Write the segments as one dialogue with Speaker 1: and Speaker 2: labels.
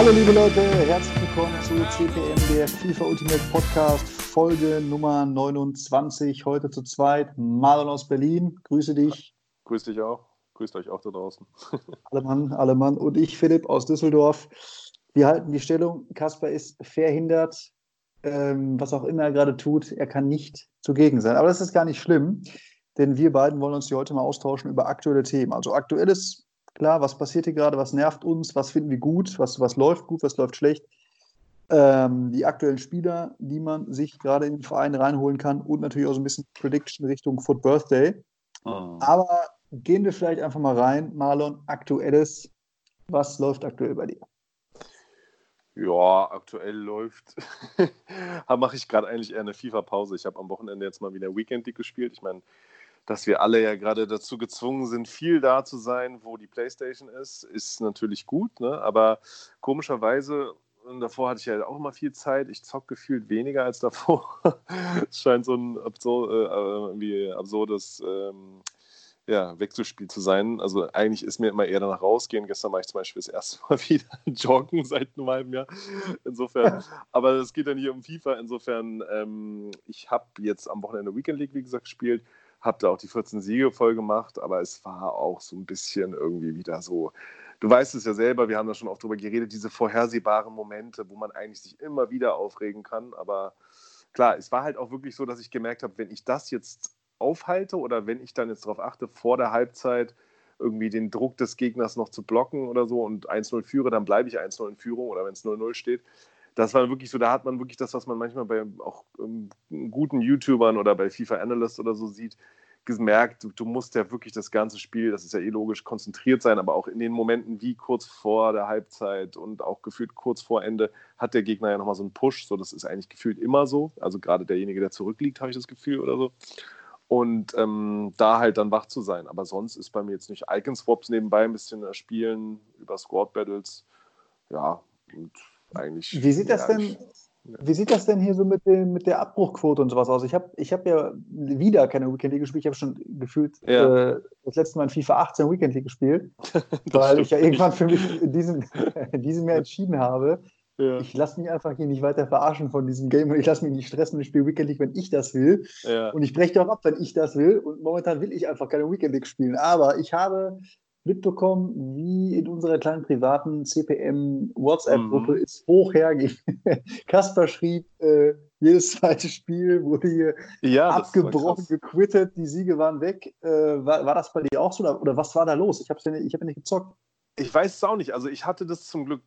Speaker 1: Hallo liebe Leute, herzlich willkommen zu CPM, der FIFA Ultimate Podcast, Folge Nummer 29. Heute zu zweit. Marlon aus Berlin, grüße dich.
Speaker 2: Grüß dich auch. Grüßt euch auch da draußen.
Speaker 1: alle Mann, alle Mann. Und ich, Philipp aus Düsseldorf. Wir halten die Stellung. Kasper ist verhindert, ähm, was auch immer er gerade tut. Er kann nicht zugegen sein. Aber das ist gar nicht schlimm, denn wir beiden wollen uns hier heute mal austauschen über aktuelle Themen. Also aktuelles Klar, was passiert hier gerade, was nervt uns, was finden wir gut, was, was läuft gut, was läuft schlecht. Ähm, die aktuellen Spieler, die man sich gerade in den Verein reinholen kann und natürlich auch so ein bisschen Prediction Richtung Foot Birthday. Oh. Aber gehen wir vielleicht einfach mal rein. Marlon, aktuelles. Was läuft aktuell bei dir?
Speaker 2: Ja, aktuell läuft. mache ich gerade eigentlich eher eine FIFA-Pause. Ich habe am Wochenende jetzt mal wieder Weekend League gespielt. Ich meine, dass wir alle ja gerade dazu gezwungen sind, viel da zu sein, wo die Playstation ist, ist natürlich gut, ne? aber komischerweise, und davor hatte ich ja auch immer viel Zeit, ich zock gefühlt weniger als davor. Es scheint so ein absur äh, absurdes ähm, ja, Wechselspiel zu sein. Also eigentlich ist mir immer eher danach rausgehen. Gestern war ich zum Beispiel das erste Mal wieder joggen seit einem halben Jahr. Insofern, aber es geht dann hier um FIFA. Insofern, ähm, ich habe jetzt am Wochenende Weekend League, wie gesagt, gespielt habe da auch die 14 Siege voll gemacht, aber es war auch so ein bisschen irgendwie wieder so. Du weißt es ja selber, wir haben da schon oft drüber geredet, diese vorhersehbaren Momente, wo man eigentlich sich immer wieder aufregen kann. Aber klar, es war halt auch wirklich so, dass ich gemerkt habe, wenn ich das jetzt aufhalte oder wenn ich dann jetzt darauf achte, vor der Halbzeit irgendwie den Druck des Gegners noch zu blocken oder so und 1-0 führe, dann bleibe ich 1-0 in Führung oder wenn es 0-0 steht das war wirklich so, da hat man wirklich das, was man manchmal bei auch ähm, guten YouTubern oder bei FIFA Analyst oder so sieht, gemerkt, du, du, musst ja wirklich das ganze Spiel, das ist ja eh logisch, konzentriert sein, aber auch in den Momenten wie kurz vor der Halbzeit und auch gefühlt kurz vor Ende hat der Gegner ja nochmal so einen Push, so das ist eigentlich gefühlt immer so, also gerade derjenige, der zurückliegt, habe ich das Gefühl oder so. Und ähm, da halt dann wach zu sein. Aber sonst ist bei mir jetzt nicht Icon-Swaps nebenbei ein bisschen spielen über Squad-Battles. Ja, und eigentlich.
Speaker 1: Wie sieht das denn? Wie sieht das denn hier so mit, dem, mit der Abbruchquote und sowas aus? Ich habe ich hab ja wieder keine Weekend League gespielt. Ich habe schon gefühlt ja. äh, das letzte Mal in FIFA 18 Weekend League gespielt, weil ich ja irgendwann für mich in diesem, in diesem Jahr entschieden habe, ja. ich lasse mich einfach hier nicht weiter verarschen von diesem Game und ich lasse mich nicht stressen und ich spiele Weekend League, wenn ich das will. Ja. Und ich breche auch ab, wenn ich das will. Und momentan will ich einfach keine Weekend League spielen. Aber ich habe mitbekommen, wie in unserer kleinen privaten CPM-WhatsApp-Gruppe mhm. es hoch herging. Kasper schrieb, äh, jedes zweite Spiel wurde hier ja, abgebrochen, gequittet, die Siege waren weg. Äh, war, war das bei dir auch so oder, oder was war da los? Ich habe ja nicht, hab nicht gezockt.
Speaker 2: Ich weiß es auch nicht. Also ich hatte das zum Glück,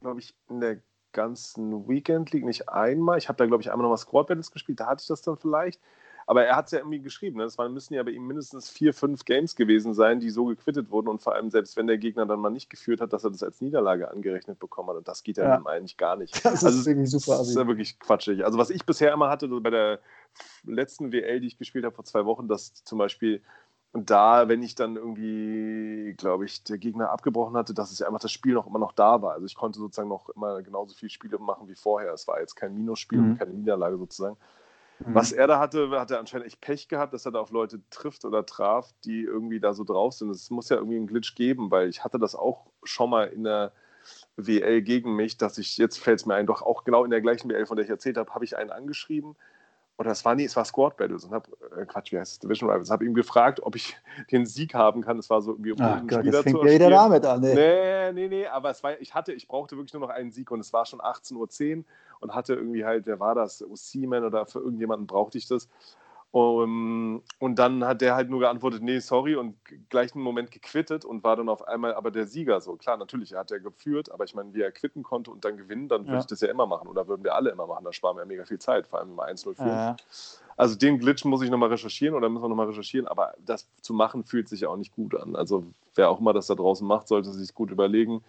Speaker 2: glaube ich, in der ganzen Weekend League nicht einmal. Ich habe da, glaube ich, einmal noch mal Squad Battles gespielt, da hatte ich das dann vielleicht. Aber er hat es ja irgendwie geschrieben. Ne? Das waren, müssen ja bei ihm mindestens vier, fünf Games gewesen sein, die so gequittet wurden. Und vor allem, selbst wenn der Gegner dann mal nicht geführt hat, dass er das als Niederlage angerechnet bekommen hat. Und das geht ja, ja. eigentlich gar nicht.
Speaker 1: Das also, ist wirklich super.
Speaker 2: Das ist ja wirklich quatschig. Also, was ich bisher immer hatte, bei der letzten WL, die ich gespielt habe vor zwei Wochen, dass zum Beispiel und da, wenn ich dann irgendwie, glaube ich, der Gegner abgebrochen hatte, dass es ja einfach das Spiel noch immer noch da war. Also ich konnte sozusagen noch immer genauso viele Spiele machen wie vorher. Es war jetzt kein Minusspiel mhm. und keine Niederlage sozusagen. Mhm. Was er da hatte, hat er anscheinend echt Pech gehabt, dass er da auf Leute trifft oder traf, die irgendwie da so drauf sind. Es muss ja irgendwie einen Glitch geben, weil ich hatte das auch schon mal in der WL gegen mich, dass ich, jetzt fällt es mir ein, doch auch genau in der gleichen WL, von der ich erzählt habe, habe ich einen angeschrieben oder es war nie, es war Squad Battles und habe, äh, Quatsch, wie heißt es, Division Rivals, habe ihm gefragt, ob ich den Sieg haben kann. Es war so irgendwie um
Speaker 1: Ach Gott, Spieler das fängt ja wieder damit an.
Speaker 2: Nee. nee, nee, nee, aber es war, ich hatte, ich brauchte wirklich nur noch einen Sieg und es war schon 18.10 Uhr und hatte irgendwie halt, wer war das, Seaman oder für irgendjemanden brauchte ich das. Um, und dann hat der halt nur geantwortet, nee, sorry, und gleich einen Moment gequittet und war dann auf einmal aber der Sieger. So, klar, natürlich, er hat ja geführt, aber ich meine, wie er quitten konnte und dann gewinnen, dann würde ja. ich das ja immer machen. Oder würden wir alle immer machen. Da sparen wir ja mega viel Zeit, vor allem wenn wir 1-0 führen. Ja. Also den Glitch muss ich nochmal recherchieren oder müssen wir nochmal recherchieren, aber das zu machen fühlt sich ja auch nicht gut an. Also wer auch immer das da draußen macht, sollte sich gut überlegen.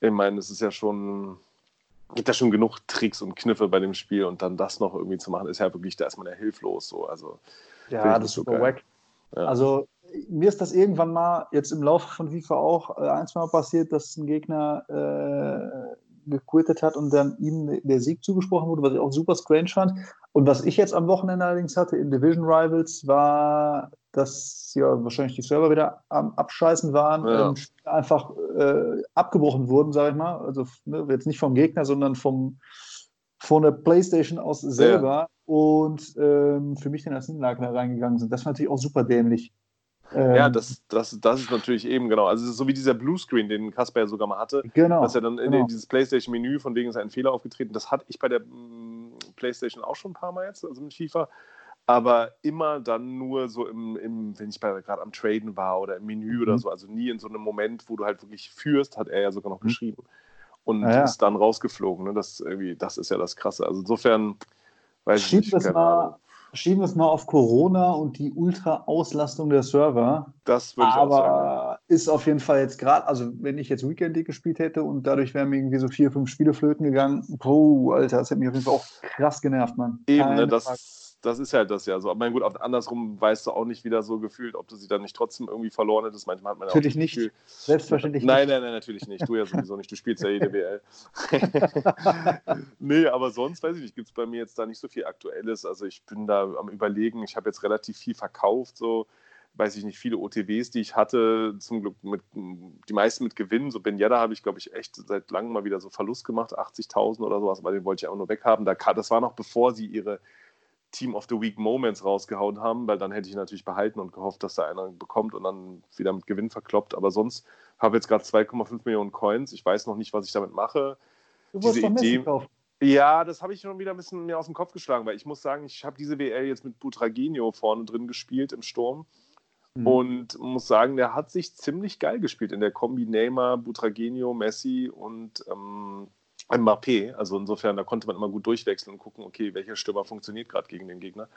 Speaker 2: Ich meine, es ist ja schon gibt da schon genug Tricks und Kniffe bei dem Spiel und dann das noch irgendwie zu machen, ist ja wirklich, da ist man ja hilflos. So. Also,
Speaker 1: ja, das ist super wack. Ja. Also mir ist das irgendwann mal jetzt im Laufe von FIFA auch äh, ein, zwei Mal passiert, dass ein Gegner äh, gequittet hat und dann ihm der Sieg zugesprochen wurde, was ich auch super strange fand. Und was ich jetzt am Wochenende allerdings hatte in Division Rivals, war dass ja wahrscheinlich die Server wieder am Abscheißen waren, ja. ähm, einfach äh, abgebrochen wurden, sage ich mal. Also ne, jetzt nicht vom Gegner, sondern vom, von der Playstation aus selber ja. und ähm, für mich dann als Niederlage reingegangen sind. Das war natürlich auch super dämlich.
Speaker 2: Ähm, ja, das, das, das ist natürlich eben, genau. Also, so wie dieser Bluescreen, den Kasper ja sogar mal hatte.
Speaker 1: Genau.
Speaker 2: Dass er dann
Speaker 1: genau.
Speaker 2: in dieses PlayStation-Menü, von wegen ist ein Fehler aufgetreten. Das hatte ich bei der mm, PlayStation auch schon ein paar Mal jetzt, also mit FIFA. Aber immer dann nur so im, im wenn ich gerade am Traden war oder im Menü mhm. oder so. Also nie in so einem Moment, wo du halt wirklich führst, hat er ja sogar noch mhm. geschrieben. Und ah, ja. ist dann rausgeflogen. Ne? Das, irgendwie, das ist ja das Krasse. Also insofern
Speaker 1: weiß Schieb ich nicht. Das mal, schieben wir es mal auf Corona und die Ultra-Auslastung der Server.
Speaker 2: Das würde ich
Speaker 1: Aber
Speaker 2: auch sagen.
Speaker 1: ist auf jeden Fall jetzt gerade, also wenn ich jetzt Weekend League gespielt hätte und dadurch wären mir irgendwie so vier, fünf Spiele flöten gegangen, puh, Alter, das hätte mich auf jeden Fall auch krass genervt, Mann.
Speaker 2: Eben, ne, das, Frage das ist halt das ja so. Aber mein gut, andersrum weißt du auch nicht wieder so gefühlt, ob du sie dann nicht trotzdem irgendwie verloren hättest. Manchmal hat man
Speaker 1: natürlich ja auch nicht. Gefühl,
Speaker 2: Selbstverständlich nein, nicht. Nein, nein, natürlich nicht. Du ja sowieso nicht. Du spielst ja jede WL. nee, aber sonst weiß ich nicht, gibt es bei mir jetzt da nicht so viel Aktuelles. Also ich bin da am Überlegen. Ich habe jetzt relativ viel verkauft, so weiß ich nicht, viele OTWs, die ich hatte, zum Glück mit, die meisten mit Gewinn. So Benjeda habe ich, glaube ich, echt seit langem mal wieder so Verlust gemacht, 80.000 oder sowas, aber den wollte ich auch nur weghaben. das war noch bevor sie ihre Team of the Week Moments rausgehauen haben, weil dann hätte ich natürlich behalten und gehofft, dass da einer bekommt und dann wieder mit Gewinn verkloppt. Aber sonst habe ich jetzt gerade 2,5 Millionen Coins. Ich weiß noch nicht, was ich damit mache.
Speaker 1: Du Diese Idee. Kaufen.
Speaker 2: Ja, das habe ich schon wieder ein bisschen mehr aus dem Kopf geschlagen, weil ich muss sagen, ich habe diese WL jetzt mit Butragenio vorne drin gespielt im Sturm. Mhm. Und muss sagen, der hat sich ziemlich geil gespielt in der Kombi Neymar, Butragenio, Messi und ähm, Mbappé. Also insofern, da konnte man immer gut durchwechseln und gucken, okay, welcher Stürmer funktioniert gerade gegen den Gegner.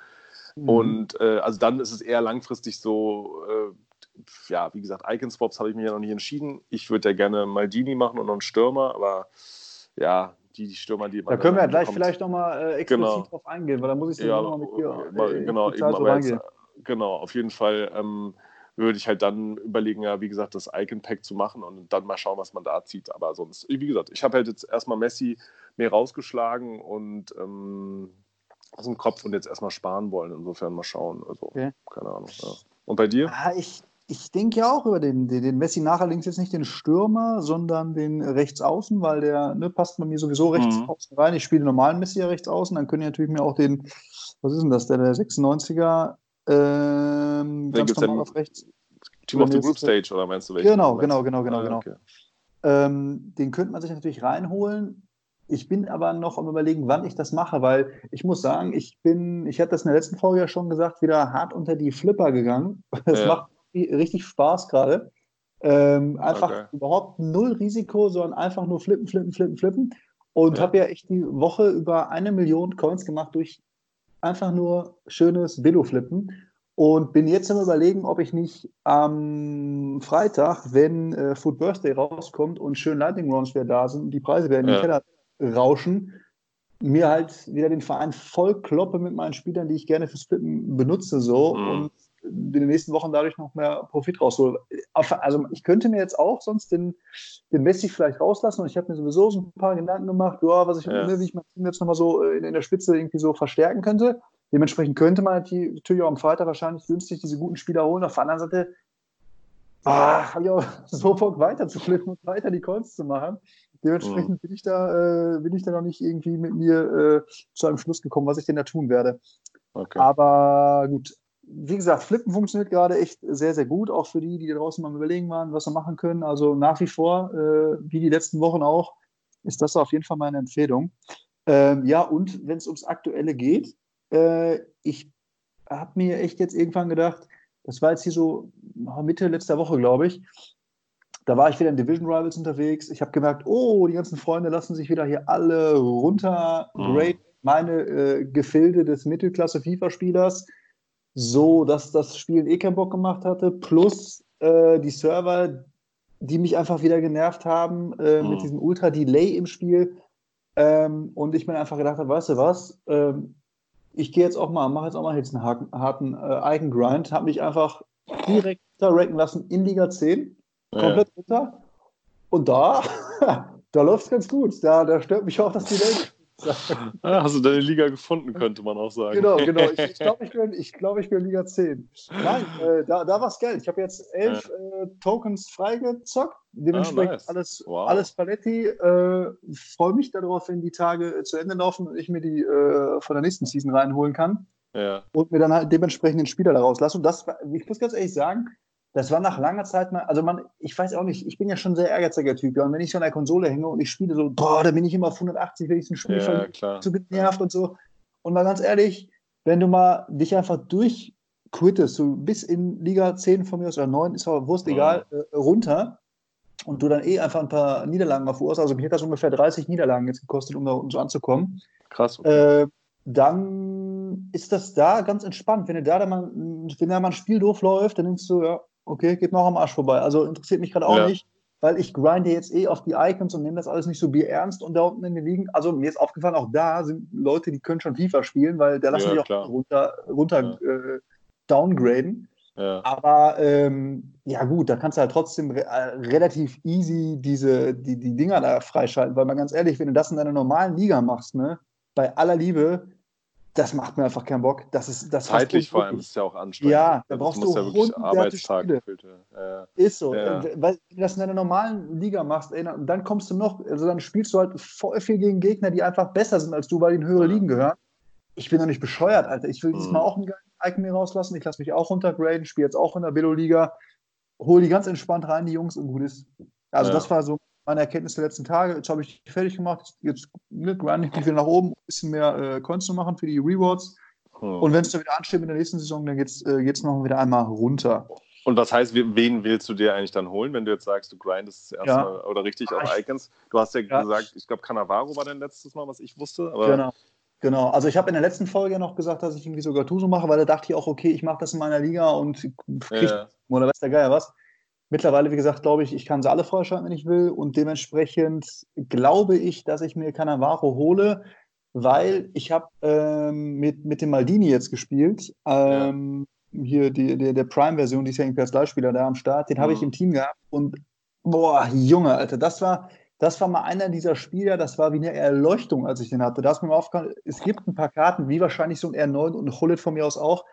Speaker 2: Mhm. Und äh, also dann ist es eher langfristig so, äh, ja, wie gesagt, Icon-Swaps habe ich mir ja noch nicht entschieden. Ich würde ja gerne Maldini machen und noch einen Stürmer, aber ja, die, die Stürmer, die
Speaker 1: man. Da können wir ja gleich bekommt. vielleicht nochmal äh, explizit genau. drauf eingehen, weil da muss ich ja, nochmal mit dir.
Speaker 2: Äh, genau, eben, aber jetzt, genau, auf jeden Fall. Ähm, würde ich halt dann überlegen, ja, wie gesagt, das Icon-Pack zu machen und dann mal schauen, was man da zieht. Aber sonst, wie gesagt, ich habe halt jetzt erstmal Messi mehr rausgeschlagen und ähm, aus dem Kopf und jetzt erstmal sparen wollen. Insofern mal schauen. Also, okay. keine Ahnung. Ja. Und bei dir?
Speaker 1: Ah, ich, ich denke ja auch über den, den, den Messi nachher links jetzt nicht den Stürmer, sondern den Rechtsaußen, weil der ne, passt bei mir sowieso rechts mhm. außen rein. Ich spiele den normalen Messi ja rechts außen, dann können ich natürlich mir auch den, was ist denn das, der, der 96er ähm, ganz normal auf rechts.
Speaker 2: Team of the Group Stage, oder meinst du welchen?
Speaker 1: Genau, genau, genau, genau, ah, genau. Okay. Ähm, den könnte man sich natürlich reinholen. Ich bin aber noch am überlegen, wann ich das mache, weil ich muss sagen, ich bin, ich hatte das in der letzten Folge ja schon gesagt, wieder hart unter die Flipper gegangen. Es ja. macht richtig Spaß gerade. Ähm, einfach okay. überhaupt null Risiko, sondern einfach nur flippen, flippen, flippen, flippen. Und ja. habe ja echt die Woche über eine Million Coins gemacht durch einfach nur schönes Billo-Flippen. Und bin jetzt am Überlegen, ob ich nicht am Freitag, wenn äh, Food Birthday rauskommt und schön Lightning Rounds wieder da sind und die Preise werden in den Keller rauschen, mir halt wieder den Verein voll kloppe mit meinen Spielern, die ich gerne fürs Flippen benutze, so mhm. und in den nächsten Wochen dadurch noch mehr Profit raushole. Also ich könnte mir jetzt auch sonst den, den Messi vielleicht rauslassen und ich habe mir sowieso so ein paar Gedanken gemacht, ja, was ich, ja. Ne, wie ich mein Team jetzt nochmal so in, in, der Spitze irgendwie so verstärken könnte. Dementsprechend könnte man natürlich auch am Freitag wahrscheinlich günstig diese guten Spieler holen. Auf der anderen Seite ah, habe ich auch so Bock weiter zu flippen und weiter die Calls zu machen. Dementsprechend mhm. bin ich da, äh, bin ich da noch nicht irgendwie mit mir äh, zu einem Schluss gekommen, was ich denn da tun werde. Okay. Aber gut, wie gesagt, Flippen funktioniert gerade echt sehr, sehr gut, auch für die, die draußen mal überlegen waren, was sie machen können. Also nach wie vor, äh, wie die letzten Wochen auch, ist das auf jeden Fall meine Empfehlung. Ähm, ja, und wenn es ums Aktuelle geht, äh, ich habe mir echt jetzt irgendwann gedacht, das war jetzt hier so Mitte letzter Woche, glaube ich. Da war ich wieder in Division Rivals unterwegs. Ich habe gemerkt, oh, die ganzen Freunde lassen sich wieder hier alle runter. Mhm. Meine äh, Gefilde des Mittelklasse-FIFA-Spielers so, dass das Spiel eh keinen Bock gemacht hatte, plus äh, die Server, die mich einfach wieder genervt haben äh, mhm. mit diesem Ultra-Delay im Spiel. Ähm, und ich mir einfach gedacht habe, weißt du was, ähm, ich gehe jetzt auch mal, mache jetzt auch mal jetzt einen harten, harten äh, Icon-Grind, habe mich einfach direkt ranken lassen in Liga 10, komplett runter. Und da, da läuft es ganz gut. Da, da stört mich auch das Delay
Speaker 2: sagen. Ah, hast du deine Liga gefunden, könnte man auch sagen.
Speaker 1: Genau, genau. Ich, ich glaube, ich, bin, ich, glaub, ich bin Liga 10. Nein, äh, da, da war es Geld. Ich habe jetzt elf äh, Tokens freigezockt. Dementsprechend ah, nice. alles, wow. alles Paletti. Äh, Freue mich darauf, wenn die Tage zu Ende laufen und ich mir die äh, von der nächsten Season reinholen kann. Ja. Und mir dann halt dementsprechend den Spieler daraus lasse. Und das, ich muss ganz ehrlich sagen, das war nach langer Zeit mal, also man, ich weiß auch nicht, ich bin ja schon ein sehr ehrgeiziger Typ, ja, und wenn ich so an der Konsole hänge und ich spiele so, boah, da bin ich immer auf 180, wenn ich ein Spiel ja, klar. zu genervt und so. Und mal ganz ehrlich, wenn du mal dich einfach durchquittest, so bis in Liga 10 von mir aus oder 9, ist aber Wurst egal, ja. äh, runter und du dann eh einfach ein paar Niederlagen mal verursacht, also mir hat das ungefähr 30 Niederlagen jetzt gekostet, um da unten so anzukommen.
Speaker 2: Krass. Okay.
Speaker 1: Äh, dann ist das da ganz entspannt. Wenn du da, da mal, wenn da mal ein Spiel durchläuft, dann denkst du, ja, okay, geht mir auch am Arsch vorbei. Also interessiert mich gerade auch ja. nicht, weil ich grinde jetzt eh auf die Icons und nehme das alles nicht so ernst und da unten in den Ligen. Also mir ist aufgefallen, auch da sind Leute, die können schon FIFA spielen, weil da lassen ja, die auch runter, runter ja. äh, downgraden. Ja. Aber ähm, ja gut, da kannst du halt trotzdem re äh, relativ easy diese, die, die Dinger da freischalten, weil mal ganz ehrlich, wenn du das in deiner normalen Liga machst, ne, bei aller Liebe, das macht mir einfach keinen Bock. Das ist, das
Speaker 2: Zeitlich vor allem ist es ja auch anstrengend.
Speaker 1: Ja, da also brauchst du ja wirklich Arbeitstag. Ja. Ist so. Ja. Weil du das in einer normalen Liga machst, ey, dann kommst du noch, also dann spielst du halt voll viel gegen Gegner, die einfach besser sind als du, weil die in höhere Ligen gehören. Ich bin doch nicht bescheuert, Alter. Ich will mhm. diesmal auch einen geilen Icon mir rauslassen. Ich lasse mich auch runtergraden, spiele jetzt auch in der Billo-Liga, hole die ganz entspannt rein, die Jungs, und gut ist. Also ja. das war so meine Erkenntnis der letzten Tage. Jetzt habe ich fertig gemacht. Jetzt ne, grind ich mich wieder nach oben, um ein bisschen mehr äh, Coins zu machen für die Rewards. Hm. Und wenn es dann wieder ansteht mit der nächsten Saison, dann geht es äh, noch wieder einmal runter.
Speaker 2: Und was heißt, wen willst du dir eigentlich dann holen, wenn du jetzt sagst, du grindest erstmal ja. oder richtig auf Icons? Du hast ja, ja. gesagt, ich glaube, Cannavaro war dein letztes Mal, was ich wusste.
Speaker 1: genau. Genau, also ich habe in der letzten Folge noch gesagt, dass ich irgendwie sogar Tuso mache, weil da dachte ich auch, okay, ich mache das in meiner Liga und krieg, ja. oder weiß der Geier was. Mittlerweile, wie gesagt, glaube ich, ich kann sie alle freischalten, wenn ich will. Und dementsprechend glaube ich, dass ich mir Cannavaro hole, weil ich habe ähm, mit, mit dem Maldini jetzt gespielt. Ähm, ja. Hier die, die, der Prime-Version, die ist ja irgendwie als Leihspieler da am Start. Den mhm. habe ich im Team gehabt. Und boah, Junge, Alter, das war, das war mal einer dieser Spieler, das war wie eine Erleuchtung, als ich den hatte. Da ist mir aufgefallen, es gibt ein paar Karten, wie wahrscheinlich so ein R9 und ein Hullet von mir aus auch,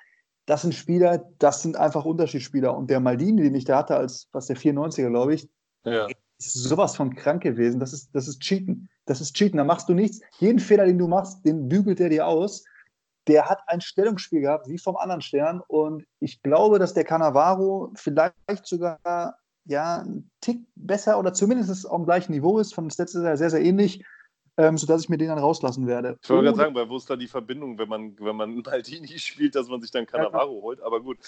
Speaker 1: das sind Spieler, das sind einfach Unterschiedsspieler. Und der Maldini, den ich da hatte, als was der 94er, glaube ich, ja. ist sowas von krank gewesen. Das ist, das ist Cheaten. Das ist Cheaten. Da machst du nichts. Jeden Fehler, den du machst, den bügelt er dir aus. Der hat ein Stellungsspiel gehabt, wie vom anderen Stern. Und ich glaube, dass der Cannavaro vielleicht sogar ja, einen Tick besser oder zumindest auf dem gleichen Niveau ist. Von Stats ist er sehr, sehr ähnlich ähm, sodass ich mir den dann rauslassen werde.
Speaker 2: Ich wollte gerade sagen, weil wo ist da die Verbindung, wenn man, wenn man Maldini spielt, dass man sich dann Cannavaro ja. holt? Aber gut,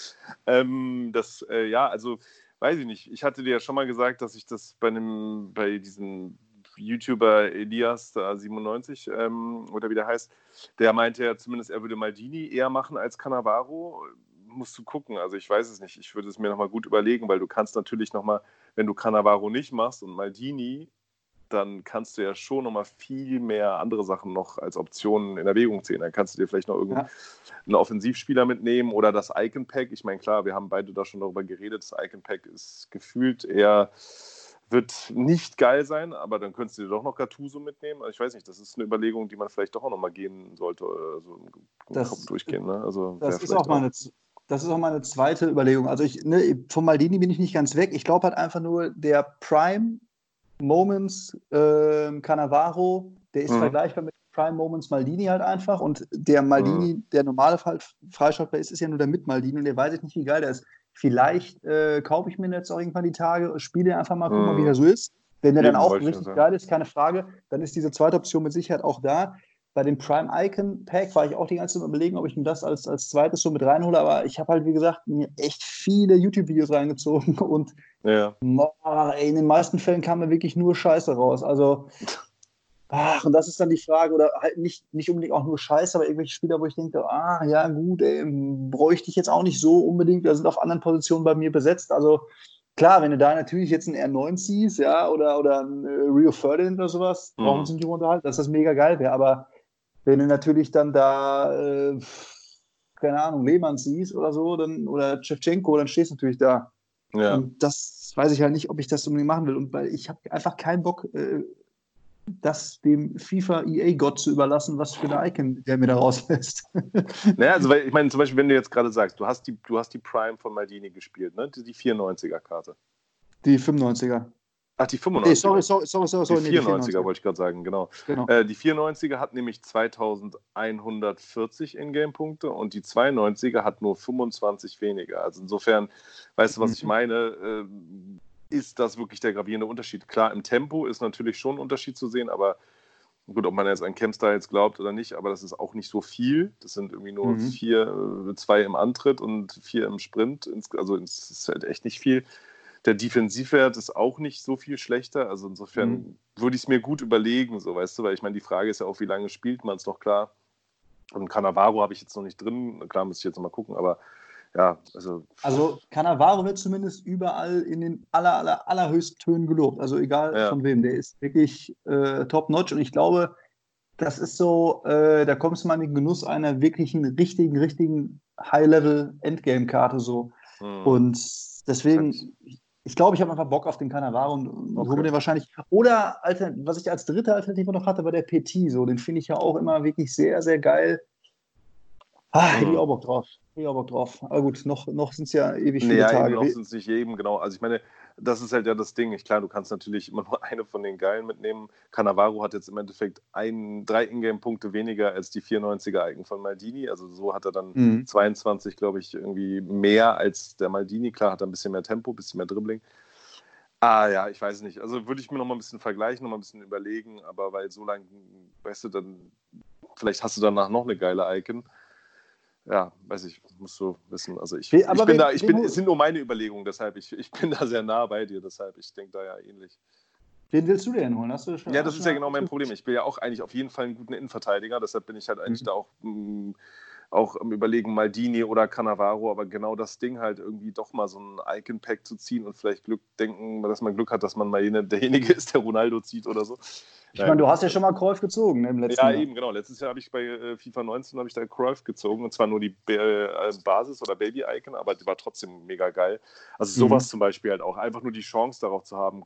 Speaker 2: ähm, das, äh, ja, also weiß ich nicht. Ich hatte dir ja schon mal gesagt, dass ich das bei einem, bei diesem YouTuber Elias da 97 ähm, oder wie der heißt, der meinte ja zumindest, er würde Maldini eher machen als Cannavaro. Musst du gucken. Also ich weiß es nicht. Ich würde es mir nochmal gut überlegen, weil du kannst natürlich nochmal, wenn du Cannavaro nicht machst und Maldini dann kannst du ja schon nochmal viel mehr andere Sachen noch als Optionen in Erwägung ziehen. Dann kannst du dir vielleicht noch irgendeinen ja. Offensivspieler mitnehmen oder das Icon Pack. Ich meine, klar, wir haben beide da schon darüber geredet. Das Icon Pack ist gefühlt eher wird nicht geil sein, aber dann könntest du dir doch noch Gattuso mitnehmen. Also ich weiß nicht, das ist eine Überlegung, die man vielleicht doch auch nochmal gehen sollte, also
Speaker 1: das, Kopf durchgehen. Ne? Also das, ist auch meine, das ist auch meine zweite Überlegung. Also ich, ne, von Maldini bin ich nicht ganz weg. Ich glaube halt einfach nur, der Prime Moments äh, Cannavaro, der ist mhm. vergleichbar mit Prime Moments Maldini halt einfach. Und der Maldini, mhm. der normale Freischaltbar ist, ist ja nur der mit Maldini und der weiß ich nicht, wie geil der ist. Vielleicht äh, kaufe ich mir jetzt auch irgendwann die Tage, spiele einfach mal, guck mal, wie mhm. der so ist. Wenn der dann auch richtig geil ist, keine Frage, dann ist diese zweite Option mit Sicherheit auch da bei dem Prime Icon Pack war ich auch die ganze Zeit überlegen, ob ich mir das als, als zweites so mit reinhole, aber ich habe halt, wie gesagt, mir echt viele YouTube-Videos reingezogen und ja. boah, ey, in den meisten Fällen kam mir wirklich nur Scheiße raus. Also, ach, und das ist dann die Frage, oder halt nicht, nicht unbedingt auch nur Scheiße, aber irgendwelche Spieler, wo ich denke, ah, ja, gut, ey, bräuchte ich jetzt auch nicht so unbedingt, da sind auf anderen Positionen bei mir besetzt. Also, klar, wenn du da natürlich jetzt einen R9 siehst, ja, oder, oder ein äh, Rio Ferdinand oder sowas, mhm. brauchen wir uns nicht unterhalten, dass das mega geil wäre, aber wenn du natürlich dann da, äh, keine Ahnung, Lehmann siehst oder so, dann, oder Shevchenko, dann stehst du natürlich da. Ja. Und das weiß ich halt nicht, ob ich das unbedingt machen will. Und weil ich habe einfach keinen Bock, äh, das dem FIFA EA-Gott zu überlassen, was für eine Icon der mir da rauslässt.
Speaker 2: naja, also weil, ich meine, zum Beispiel, wenn du jetzt gerade sagst, du hast die, du hast die Prime von Maldini gespielt, ne? Die, die 94er-Karte.
Speaker 1: Die 95er.
Speaker 2: Ach, die 95er. Nee,
Speaker 1: sorry, sorry, sorry, sorry.
Speaker 2: Die 94er, nee, wollte ich gerade sagen, genau. genau. Äh, die 94er hat nämlich 2140 Ingame-Punkte und die 92er hat nur 25 weniger. Also insofern, weißt du, was mhm. ich meine? Äh, ist das wirklich der gravierende Unterschied? Klar, im Tempo ist natürlich schon ein Unterschied zu sehen, aber gut, ob man jetzt an Campstar jetzt glaubt oder nicht, aber das ist auch nicht so viel. Das sind irgendwie nur mhm. vier, äh, zwei im Antritt und vier im Sprint. Also es ist halt echt nicht viel. Der Defensivwert ist auch nicht so viel schlechter. Also insofern mhm. würde ich es mir gut überlegen, so weißt du, weil ich meine, die Frage ist ja auch, wie lange spielt man es doch klar. Und Cannavaro habe ich jetzt noch nicht drin. Klar, muss ich jetzt noch mal gucken, aber ja, also.
Speaker 1: Also Cannavaro wird zumindest überall in den aller, aller, allerhöchsten Tönen gelobt. Also egal ja. von wem. Der ist wirklich äh, top-notch und ich glaube, das ist so, äh, da kommst du mal in den Genuss einer wirklichen, richtigen, richtigen High-Level-Endgame-Karte so. Hm. Und deswegen, ich glaube, ich habe einfach Bock auf den Cannavaro und, okay. hole den wahrscheinlich. Oder was ich als dritte Alternative noch hatte, war der Petit. So, den finde ich ja auch immer wirklich sehr, sehr geil. Ah, hätte ich auch Bock drauf. Hätte ich auch Bock drauf. Aber gut, noch, noch sind es ja ewig viele
Speaker 2: nee,
Speaker 1: Tage.
Speaker 2: noch sind es nicht eben, genau. Also ich meine, das ist halt ja das Ding. Ich, klar, du kannst natürlich immer nur eine von den Geilen mitnehmen. Cannavaro hat jetzt im Endeffekt ein, drei Ingame-Punkte weniger als die 94er-Eigen von Maldini. Also so hat er dann mhm. 22, glaube ich, irgendwie mehr als der Maldini. Klar, hat er ein bisschen mehr Tempo, ein bisschen mehr Dribbling. Ah ja, ich weiß nicht. Also würde ich mir noch mal ein bisschen vergleichen, noch mal ein bisschen überlegen, aber weil so lange, weißt du, dann vielleicht hast du danach noch eine geile Icon ja, weiß ich, musst du wissen. Also ich, ich bin da, ich bin, es sind nur meine Überlegungen, deshalb ich, ich bin da sehr nah bei dir, deshalb ich denke da ja ähnlich.
Speaker 1: Wen willst du denn holen? Hast du
Speaker 2: schon, ja, das ist ja genau mein Problem. Ich will ja auch eigentlich auf jeden Fall einen guten Innenverteidiger, deshalb bin ich halt eigentlich mhm. da auch, mh, mm, auch am Überlegen, Maldini oder Cannavaro, aber genau das Ding halt irgendwie doch mal so ein Icon-Pack zu ziehen und vielleicht Glück denken, dass man Glück hat, dass man mal derjenige ist, der Ronaldo zieht oder so.
Speaker 1: Ich meine, du hast ja schon mal Cruyff gezogen ne, im letzten
Speaker 2: ja,
Speaker 1: Jahr.
Speaker 2: Ja, eben, genau. Letztes Jahr habe ich bei äh, FIFA 19 habe ich da Cruyff gezogen und zwar nur die äh, Basis- oder Baby-Icon, aber die war trotzdem mega geil. Also sowas mhm. zum Beispiel halt auch. Einfach nur die Chance darauf zu haben.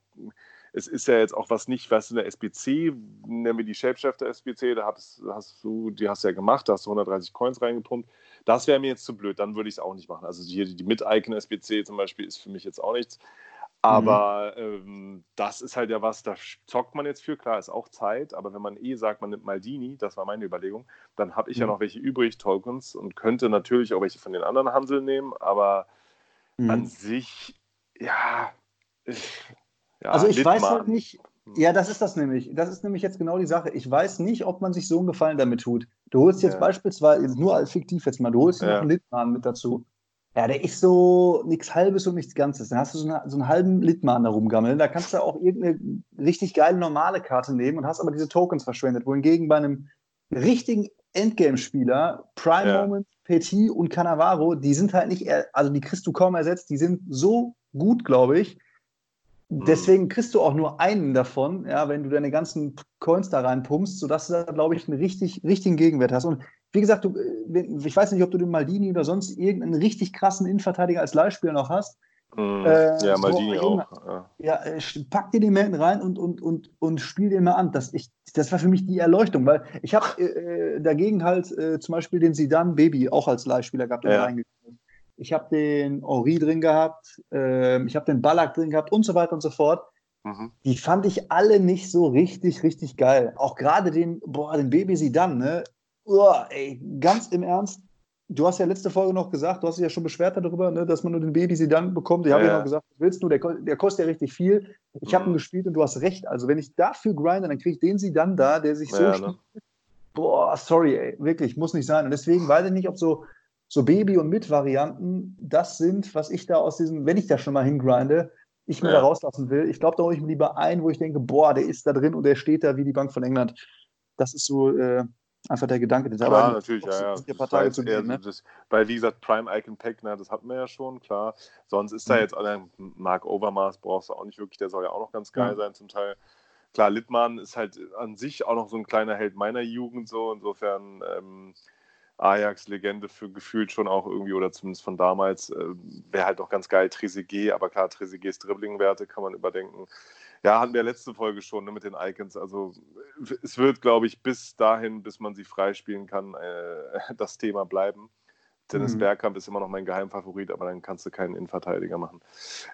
Speaker 2: Es ist ja jetzt auch was nicht, was in der SBC, nennen wir die Shapeshifter SBC, da hast, hast, du, die hast du ja gemacht, da hast du 130 Coins reingepumpt. Das wäre mir jetzt zu blöd, dann würde ich es auch nicht machen. Also hier die, Mit-Icon SBC zum Beispiel ist für mich jetzt auch nichts. Aber mhm. ähm, das ist halt ja was, da zockt man jetzt für, klar, ist auch Zeit, aber wenn man eh sagt, man nimmt Maldini, das war meine Überlegung, dann habe ich mhm. ja noch welche übrig, Tokens, und könnte natürlich auch welche von den anderen Hansel nehmen, aber mhm. an sich, ja,
Speaker 1: ich, ja. Also ich Littmann. weiß halt nicht, hm. ja, das ist das nämlich. Das ist nämlich jetzt genau die Sache. Ich weiß nicht, ob man sich so einen Gefallen damit tut. Du holst jetzt ja. beispielsweise, nur als fiktiv jetzt mal, du holst ja. noch einen Littmann mit dazu. Ja, der ist so nichts Halbes und nichts Ganzes. Dann hast du so, eine, so einen halben Litman da rumgammeln. Da kannst du auch irgendeine richtig geile normale Karte nehmen und hast aber diese Tokens verschwendet. Wohingegen bei einem richtigen Endgame-Spieler, Prime ja. Moment, Petit und Cannavaro, die sind halt nicht, also die kriegst du kaum ersetzt. Die sind so gut, glaube ich. Mhm. Deswegen kriegst du auch nur einen davon, ja, wenn du deine ganzen Coins da reinpumpst, sodass du da, glaube ich, einen richtig, richtigen Gegenwert hast. Und wie gesagt, du, äh, ich weiß nicht, ob du den Maldini oder sonst irgendeinen richtig krassen Innenverteidiger als Leihspieler noch hast.
Speaker 2: Mm, äh, ja, Maldini so, auch.
Speaker 1: Ja, äh, pack dir den Melden rein und, und, und, und spiel den mal an. Das, ich, das war für mich die Erleuchtung, weil ich habe äh, dagegen halt äh, zum Beispiel den Sidan Baby auch als Leihspieler gehabt. Ja. Ich habe den Henri drin gehabt, ähm, ich habe den Ballack drin gehabt und so weiter und so fort. Mhm. Die fand ich alle nicht so richtig, richtig geil. Auch gerade den, boah, den Baby Sidan, ne? Oh, ey, ganz im Ernst, du hast ja letzte Folge noch gesagt, du hast dich ja schon beschwert darüber, ne, dass man nur den Baby sie dann bekommt. Ich habe ja, ja noch gesagt, was willst du? Der, der kostet ja richtig viel. Ich mhm. habe ihn gespielt und du hast recht. Also wenn ich dafür grinde, dann kriege ich den sie dann da, der sich so ja, ne? Boah, sorry, ey, wirklich, muss nicht sein. Und deswegen weiß ich nicht, ob so, so Baby- und Mit-Varianten das sind, was ich da aus diesem, wenn ich da schon mal hingrinde, ich mir ja. da rauslassen will. Ich glaube, da hole ich mir lieber ein, wo ich denke, boah, der ist da drin und der steht da wie die Bank von England. Das ist so, äh, einfach der Gedanke.
Speaker 2: Das ja, natürlich, ja, ja. Ein paar Tage zu gehen, ne? das, weil, wie gesagt, Prime Icon Pack, ne, das hatten wir ja schon, klar. Sonst ist da mhm. jetzt, also, Mark Overmars brauchst du auch nicht wirklich, der soll ja auch noch ganz geil ja. sein zum Teil. Klar, Littmann ist halt an sich auch noch so ein kleiner Held meiner Jugend, so insofern, ähm, Ajax-Legende für gefühlt schon auch irgendwie, oder zumindest von damals, äh, wäre halt auch ganz geil, Trezeguet, aber klar, Trezeguets Dribbling-Werte kann man überdenken. Ja, hatten wir letzte Folge schon ne, mit den Icons. Also es wird, glaube ich, bis dahin, bis man sie freispielen kann, äh, das Thema bleiben. Dennis mhm. Bergkamp ist immer noch mein Geheimfavorit, aber dann kannst du keinen Innenverteidiger machen.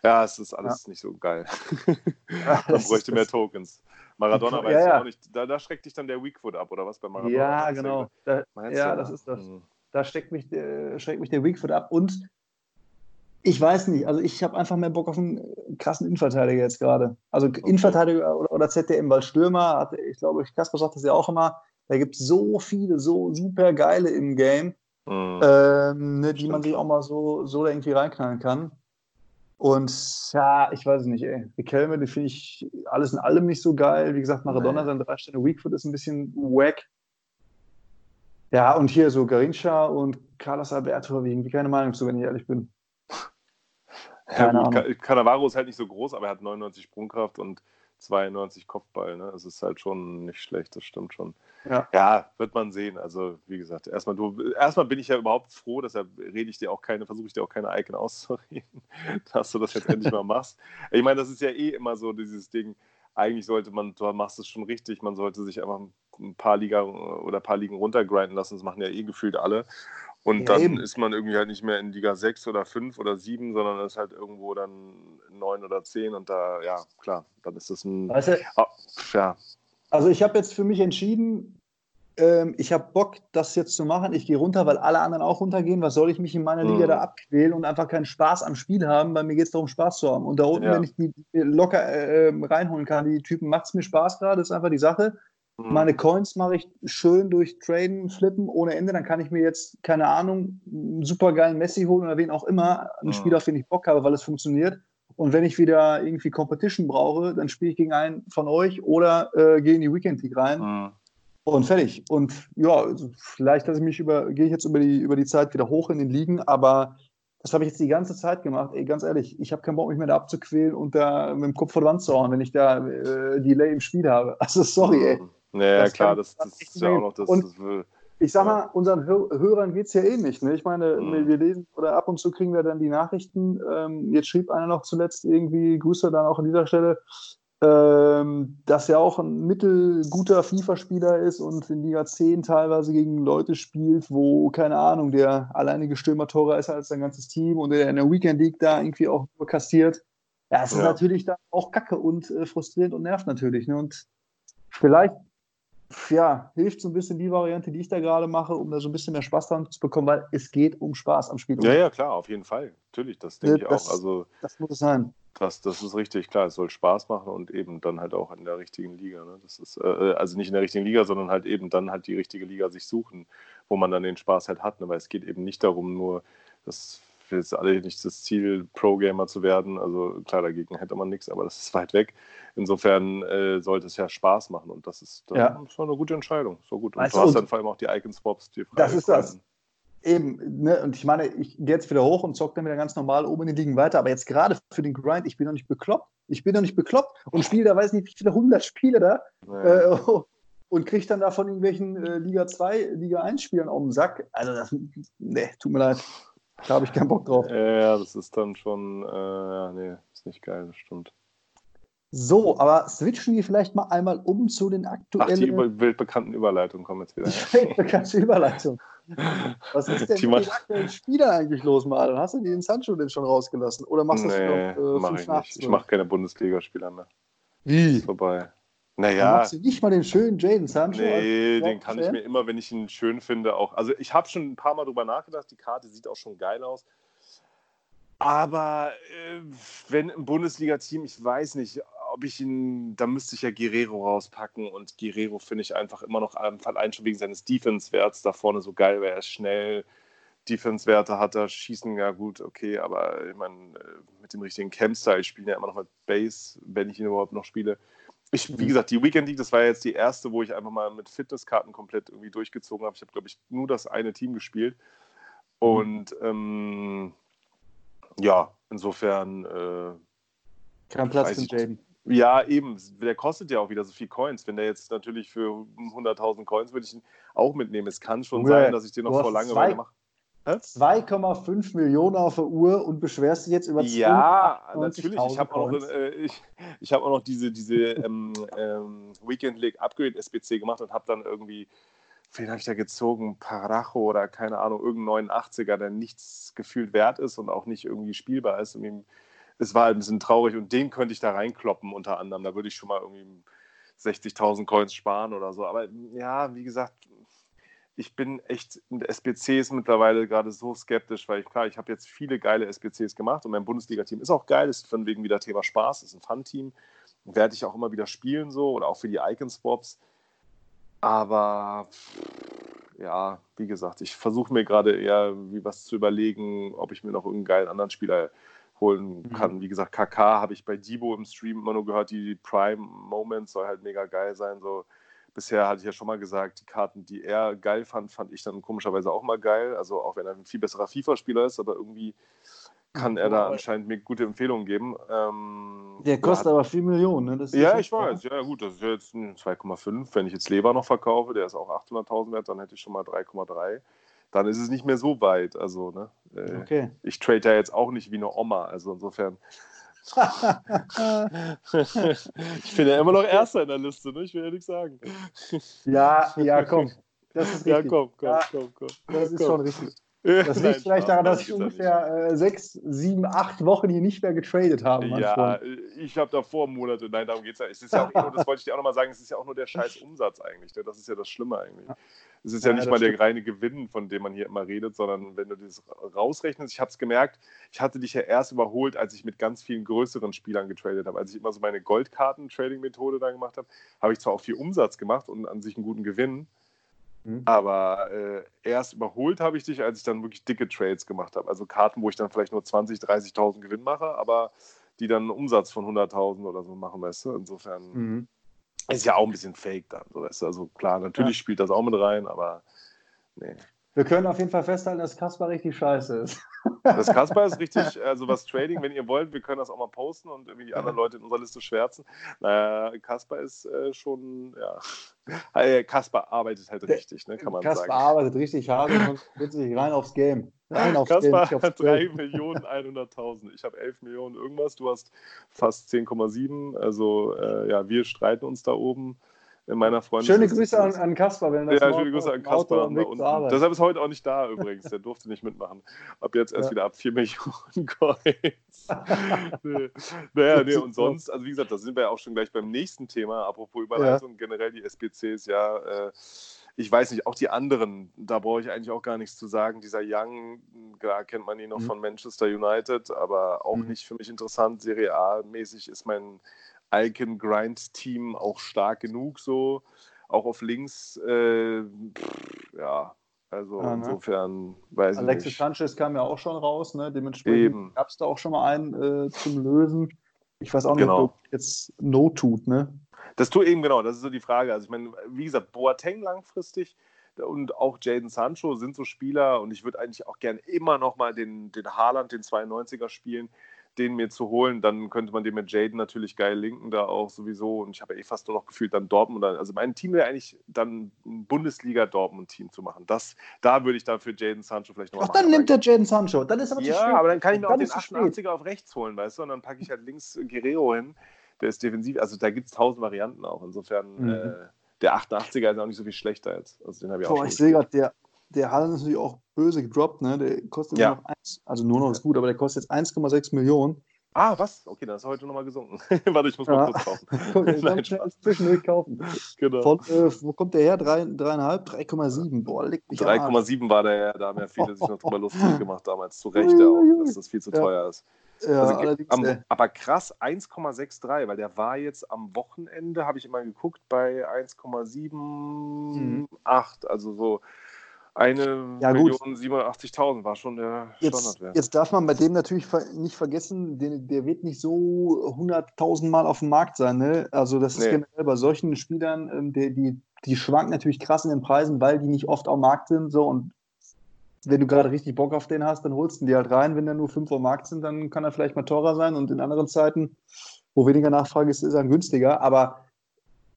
Speaker 2: Ja, es ist alles ja. nicht so geil. man bräuchte mehr Tokens. Maradona weiß ja, ja. auch nicht. Da, da, schreckt dich dann der Weakfoot ab, oder was bei Maradona?
Speaker 1: Ja, genau. Da, ja, das ist das. Mhm. Da schreckt mich, äh, schreckt mich der Weakfoot ab. Und ich weiß nicht, also ich habe einfach mehr Bock auf einen krassen Innenverteidiger jetzt gerade. Also okay. Innenverteidiger oder, oder, ZDM, weil Stürmer, hat, ich glaube, Kasper sagt das ja auch immer, da gibt es so viele, so super geile im Game, mhm. ähm, ne, die man sich auch mal so, so irgendwie reinknallen kann. Und ja, ich weiß es nicht, ey. Riquelme, den finde ich alles in allem nicht so geil. Wie gesagt, Maradona, nee. sein drei Sterne Weakfoot ist ein bisschen wack. Ja, und hier so Garincha und Carlos Alberto habe ich irgendwie keine Meinung zu, wenn ich ehrlich bin.
Speaker 2: Ja, gut, Cannavaro ist halt nicht so groß, aber er hat 99 Sprungkraft und 92 Kopfball. Ne? Das ist halt schon nicht schlecht, das stimmt schon. Ja. ja, wird man sehen. Also, wie gesagt, erstmal, du, erstmal bin ich ja überhaupt froh, deshalb rede ich dir auch keine, versuche ich dir auch keine Icon auszureden, dass du das jetzt endlich mal machst. Ich meine, das ist ja eh immer so dieses Ding. Eigentlich sollte man, du machst es schon richtig, man sollte sich einfach ein paar Liga oder ein paar Ligen runtergrinden lassen. Das machen ja eh gefühlt alle. Und ja, dann eben. ist man irgendwie halt nicht mehr in Liga 6 oder 5 oder 7, sondern ist halt irgendwo dann 9 oder 10 und da, ja, klar, dann ist das ein. Weißt du,
Speaker 1: oh, ja. Also ich habe jetzt für mich entschieden, ähm, ich habe Bock, das jetzt zu machen. Ich gehe runter, weil alle anderen auch runtergehen. Was soll ich mich in meiner Liga mhm. da abquälen und einfach keinen Spaß am Spiel haben? Bei mir geht es darum, Spaß zu haben. Und da unten, ja. wenn ich die locker äh, ähm, reinholen kann, die Typen, macht es mir Spaß gerade, ist einfach die Sache. Mhm. Meine Coins mache ich schön durch Traden, Flippen ohne Ende. Dann kann ich mir jetzt, keine Ahnung, einen super geilen Messi holen oder wen auch immer. Ein mhm. Spiel, auf den ich Bock habe, weil es funktioniert. Und wenn ich wieder irgendwie Competition brauche, dann spiele ich gegen einen von euch oder äh, gehe in die Weekend League rein. Mhm. Und fertig. Und ja, vielleicht lasse ich mich über, gehe ich jetzt über die, über die Zeit wieder hoch in den Ligen, aber das habe ich jetzt die ganze Zeit gemacht. Ey, ganz ehrlich, ich habe keinen Bock, mich mehr da abzuquälen und da mit dem Kopf vor die Wand zu hauen, wenn ich da äh, Delay im Spiel habe. Also sorry, ey.
Speaker 2: Naja, das klar, das, das ist ja auch noch das.
Speaker 1: Und das will, ich sag mal, unseren Hörern geht es ja ähnlich. Ne? Ich meine, mhm. wir lesen oder ab und zu kriegen wir dann die Nachrichten. Ähm, jetzt schrieb einer noch zuletzt irgendwie, Grüße dann auch an dieser Stelle, ähm, dass er auch ein mittelguter FIFA-Spieler ist und in Liga 10 teilweise gegen Leute spielt, wo, keine Ahnung, der alleinige Stürmer teurer ist als sein ganzes Team und der in der Weekend League da irgendwie auch nur kastiert. Ja, es ist natürlich dann auch kacke und äh, frustrierend und nervt natürlich. Ne? Und vielleicht ja, hilft so ein bisschen die Variante, die ich da gerade mache, um da so ein bisschen mehr Spaß dran zu bekommen, weil es geht um Spaß am Spiel.
Speaker 2: Ja, ja, klar, auf jeden Fall. Natürlich, das denke ich das, auch. Also,
Speaker 1: das muss es sein.
Speaker 2: Das, das ist richtig, klar. Es soll Spaß machen und eben dann halt auch in der richtigen Liga. Ne? Das ist, äh, also nicht in der richtigen Liga, sondern halt eben dann halt die richtige Liga sich suchen, wo man dann den Spaß halt hat. Ne? Weil es geht eben nicht darum, nur das jetzt alle nicht das Ziel, Pro-Gamer zu werden. Also klar, dagegen hätte man nichts, aber das ist weit weg. Insofern äh, sollte es ja Spaß machen und das ist, ja. schon eine gute Entscheidung. So gut. Und weißt du hast dann vor allem auch die Icon-Swaps, die
Speaker 1: frei Das ist das. Eben, ne? und ich meine, ich gehe jetzt wieder hoch und zocke dann wieder ganz normal oben in den Ligen weiter, aber jetzt gerade für den Grind, ich bin noch nicht bekloppt. Ich bin noch nicht bekloppt und spiele da, weiß nicht, wie viele hundert Spiele da. Ja. Äh, und kriege dann da von irgendwelchen äh, Liga 2, Liga 1 Spielern auf den Sack. Also das, ne, tut mir leid. Da habe ich keinen Bock drauf.
Speaker 2: Ja, das ist dann schon, äh, ja, nee, ist nicht geil, das stimmt.
Speaker 1: So, aber switchen wir vielleicht mal einmal um zu den aktuellen. Ach,
Speaker 2: die wildbekannten Überleitungen kommen jetzt wieder.
Speaker 1: Die wildbekannte Überleitung. Was ist denn mit den aktuellen Spielern eigentlich los, Marlon? Hast du den Sancho denn schon rausgelassen? Oder machst du
Speaker 2: nee, das noch äh, mach ich nicht. Ich mache keine Bundesligaspieler mehr.
Speaker 1: Wie?
Speaker 2: Ist vorbei. Naja.
Speaker 1: Machst du nicht mal den schönen Jaden Sancho?
Speaker 2: Nee, den kann ich mir immer, wenn ich ihn schön finde, auch. Also, ich habe schon ein paar Mal drüber nachgedacht. Die Karte sieht auch schon geil aus. Aber äh, wenn ein Bundesliga-Team, ich weiß nicht, ob ich ihn, da müsste ich ja Guerrero rauspacken und Guerrero finde ich einfach immer noch allein schon wegen seines Defense-Werts da vorne so geil, weil er schnell, Defense-Werte hat er, schießen ja gut, okay, aber ich meine, äh, mit dem richtigen Camp-Style spielen ja immer noch mit Base, wenn ich ihn überhaupt noch spiele. Ich, wie gesagt, die Weekend League, das war jetzt die erste, wo ich einfach mal mit Fitnesskarten komplett irgendwie durchgezogen habe. Ich habe, glaube ich, nur das eine Team gespielt. Mhm. Und ähm, ja, insofern. Äh,
Speaker 1: Kein Platz für Jaden.
Speaker 2: Ja, eben. Der kostet ja auch wieder so viel Coins. Wenn der jetzt natürlich für 100.000 Coins würde ich ihn auch mitnehmen. Es kann schon ja, sein, dass ich den noch vor Langeweile mache.
Speaker 1: 2,5 Millionen auf der Uhr und beschwerst dich jetzt über
Speaker 2: Ja, natürlich. Ich habe auch, noch, äh, ich, ich hab auch noch diese, diese ähm, ähm, Weekend League Upgrade SBC gemacht und habe dann irgendwie, wen habe ich da gezogen? Paracho oder keine Ahnung, irgendeinen 89er, der nichts gefühlt wert ist und auch nicht irgendwie spielbar ist. Und es war halt ein bisschen traurig und den könnte ich da reinkloppen unter anderem. Da würde ich schon mal irgendwie 60.000 Coins sparen oder so. Aber ja, wie gesagt, ich bin echt in SBCs mittlerweile gerade so skeptisch, weil ich, klar, ich habe jetzt viele geile SBCs gemacht und mein Bundesliga-Team ist auch geil, ist von wegen wieder Thema Spaß, ist ein Fun-Team. Werde ich auch immer wieder spielen so oder auch für die Icon-Swaps. Aber ja, wie gesagt, ich versuche mir gerade eher wie was zu überlegen, ob ich mir noch irgendeinen geilen anderen Spieler holen mhm. kann. Mhm. Wie gesagt, KK habe ich bei Debo im Stream immer nur gehört, die Prime Moments soll halt mega geil sein. So bisher hatte ich ja schon mal gesagt, die Karten, die er geil fand, fand ich dann komischerweise auch mal geil. Also auch wenn er ein viel besserer FIFA-Spieler ist, aber irgendwie kann er da anscheinend mir gute Empfehlungen geben. Ähm,
Speaker 1: der kostet ja, aber 4 Millionen, ne?
Speaker 2: ja, ich weiß. Ja, gut, das ist jetzt 2,5. Wenn ich jetzt Leber noch verkaufe, der ist auch 800.000 wert, dann hätte ich schon mal 3,3. Dann ist es nicht mehr so weit. Also, ne? Äh, okay. Ich trade ja jetzt auch nicht wie eine Oma. Also insofern ich bin ja immer noch Erster in der Liste, ne? ich will ja nichts sagen.
Speaker 1: Ja, ja, komm. Das ist richtig.
Speaker 2: Ja, komm, komm, komm, komm.
Speaker 1: Das ist komm. schon richtig. Das liegt Nein, vielleicht daran, dass ich ungefähr äh, sechs, sieben, acht Wochen hier nicht mehr getradet habe.
Speaker 2: Ja, Freund. ich habe davor Monate, nein, darum geht es ja. Es ist ja auch, das wollte ich dir auch nochmal sagen, es ist ja auch nur der scheiß Umsatz eigentlich. Ne? Das ist ja das Schlimme eigentlich. Es ist ja, ja nicht mal der reine Gewinn, von dem man hier immer redet, sondern wenn du das rausrechnest, ich habe es gemerkt, ich hatte dich ja erst überholt, als ich mit ganz vielen größeren Spielern getradet habe. Als ich immer so meine Goldkarten-Trading-Methode da gemacht habe, habe ich zwar auch viel Umsatz gemacht und an sich einen guten Gewinn, Mhm. Aber äh, erst überholt habe ich dich, als ich dann wirklich dicke Trades gemacht habe. Also Karten, wo ich dann vielleicht nur 20.000, 30.000 Gewinn mache, aber die dann einen Umsatz von 100.000 oder so machen, weißt du? Insofern mhm. ist ja auch ein bisschen fake dann. So, weißt du? Also klar, natürlich ja. spielt das auch mit rein, aber nee.
Speaker 1: Wir können auf jeden Fall festhalten, dass Kaspar richtig scheiße ist.
Speaker 2: Das Kaspar ist richtig, also was Trading, wenn ihr wollt, wir können das auch mal posten und irgendwie die anderen Leute in unserer Liste schwärzen. Naja, Kaspar ist äh, schon, ja, äh, Kaspar arbeitet halt richtig, ne, kann man
Speaker 1: Kaspar
Speaker 2: sagen.
Speaker 1: Kaspar arbeitet richtig hart und wird sich rein aufs Game. Rein
Speaker 2: aufs Kaspar Game. hat 3 Millionen 100.000. Ich habe 11 Millionen irgendwas, du hast fast 10,7. Also äh, ja, wir streiten uns da oben in meiner Freundin.
Speaker 1: Schöne Grüße an, an Kaspar,
Speaker 2: wenn das Ja, schöne Grüße an Kaspar. Deshalb ist heute auch nicht da übrigens. Der durfte nicht mitmachen. Ab jetzt erst ja. wieder ab 4 Millionen Coins. nee. Naja, nee, und sonst, also wie gesagt, da sind wir ja auch schon gleich beim nächsten Thema. Apropos Überleitung, ja. generell die SBCs, ja. Äh, ich weiß nicht, auch die anderen, da brauche ich eigentlich auch gar nichts zu sagen. Dieser Young, klar kennt man ihn noch mhm. von Manchester United, aber auch mhm. nicht für mich interessant. Serie A-mäßig ist mein Icon Grind Team auch stark genug so. Auch auf links, äh, pff, ja, also ja, ne? insofern weiß
Speaker 1: Alexis
Speaker 2: ich nicht.
Speaker 1: Sanchez kam ja auch schon raus, ne? Dementsprechend gab es da auch schon mal einen äh, zum Lösen. Ich weiß auch nicht, genau. ob jetzt No tut, ne?
Speaker 2: Das tut eben genau, das ist so die Frage. Also ich meine, wie gesagt, Boateng langfristig und auch Jaden Sancho sind so Spieler und ich würde eigentlich auch gerne immer noch mal den, den Haaland, den 92er spielen, den mir zu holen, dann könnte man den mit Jaden natürlich geil linken, da auch sowieso. Und ich habe eh fast nur noch gefühlt, dann Dortmund. Also mein Team wäre eigentlich dann ein Bundesliga-Dortmund-Team zu machen. Das, da würde ich dann für Jaden Sancho vielleicht noch
Speaker 1: Ach, dann nimmt der Jaden Sancho. Dann ist aber
Speaker 2: Ja, aber dann kann ich mir auch den 88er auf rechts holen, weißt du? Und dann packe ich halt links Guerrero hin. Der ist defensiv. Also da gibt es tausend Varianten auch. Insofern. Mhm. Äh, der 88er ist auch nicht so viel schlechter jetzt. Also den
Speaker 1: ich Boah, ich sehe gerade, der, der Haaland ist natürlich auch böse gedroppt, ne? Der kostet ja. nur noch 1, also nur noch ist gut, aber der kostet jetzt 1,6 Millionen.
Speaker 2: Ah, was? Okay, dann ist er heute nochmal gesunken. Warte, ich muss mal ja. kurz kaufen. Guck,
Speaker 1: Nein, zwischendurch kaufen. Genau. Von, äh, wo kommt der her? 3,5? 3,7. Boah, leg mich
Speaker 2: 3,7 war der ja, da haben ja viele sich noch drüber lustig gemacht damals. Zu Recht auch, dass das viel zu ja. teuer ist. Ja, also, am, aber krass, 1,63, weil der war jetzt am Wochenende, habe ich immer geguckt, bei 1,78. Mhm. Also so eine ja, Million 87.000 war schon der
Speaker 1: Standardwert. Jetzt darf man bei dem natürlich nicht vergessen, der, der wird nicht so 100.000 Mal auf dem Markt sein. Ne? Also das ist nee. generell bei solchen Spielern, ähm, die, die, die schwanken natürlich krass in den Preisen, weil die nicht oft am Markt sind. So und wenn du gerade richtig Bock auf den hast, dann holst du die halt rein. Wenn der nur 5 Uhr Markt sind, dann kann er vielleicht mal teurer sein und in anderen Zeiten wo weniger Nachfrage ist, ist dann günstiger. Aber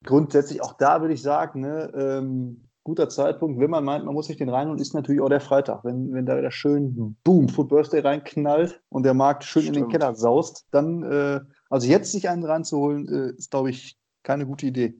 Speaker 1: grundsätzlich auch da würde ich sagen, ne, ähm, guter Zeitpunkt, wenn man meint, man muss sich den rein und ist natürlich auch der Freitag. Wenn, wenn da wieder schön Boom, Food Birthday reinknallt und der Markt schön Stimmt. in den Keller saust, dann, äh, also jetzt sich einen reinzuholen, äh, ist, glaube ich, keine gute Idee.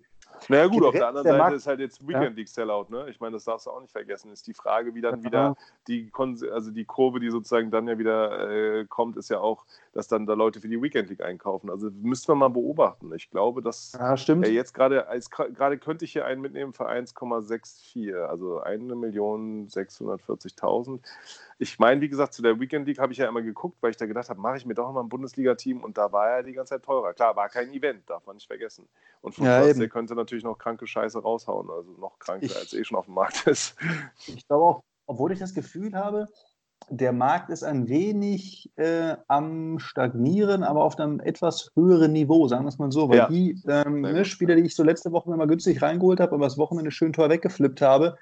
Speaker 2: Naja gut, auf der anderen der Seite Markt, ist halt jetzt Weekend ja. League Sellout, ne? Ich meine, das darfst du auch nicht vergessen. Ist die Frage, wie dann ja. wieder die, also die Kurve, die sozusagen dann ja wieder äh, kommt, ist ja auch, dass dann da Leute für die Weekend League einkaufen. Also müssten wir mal beobachten. Ich glaube, dass
Speaker 1: ja, stimmt.
Speaker 2: jetzt gerade, als gerade könnte ich hier einen mitnehmen für 1,64, also 1.640.000. Ich meine, wie gesagt, zu der Weekend League habe ich ja immer geguckt, weil ich da gedacht habe, mache ich mir doch mal ein Bundesliga-Team und da war er die ganze Zeit teurer. Klar, war kein Event, darf man nicht vergessen. Und von ja, der könnte natürlich noch kranke Scheiße raushauen, also noch kranker, ich, als eh schon auf dem Markt ist.
Speaker 1: Ich glaube auch, obwohl ich das Gefühl habe, der Markt ist ein wenig äh, am Stagnieren, aber auf einem etwas höheren Niveau, sagen wir es mal so. Weil ja. die ähm, ne, Spieler, die ich so letzte Woche mal günstig reingeholt habe, aber das Wochenende schön teuer weggeflippt habe,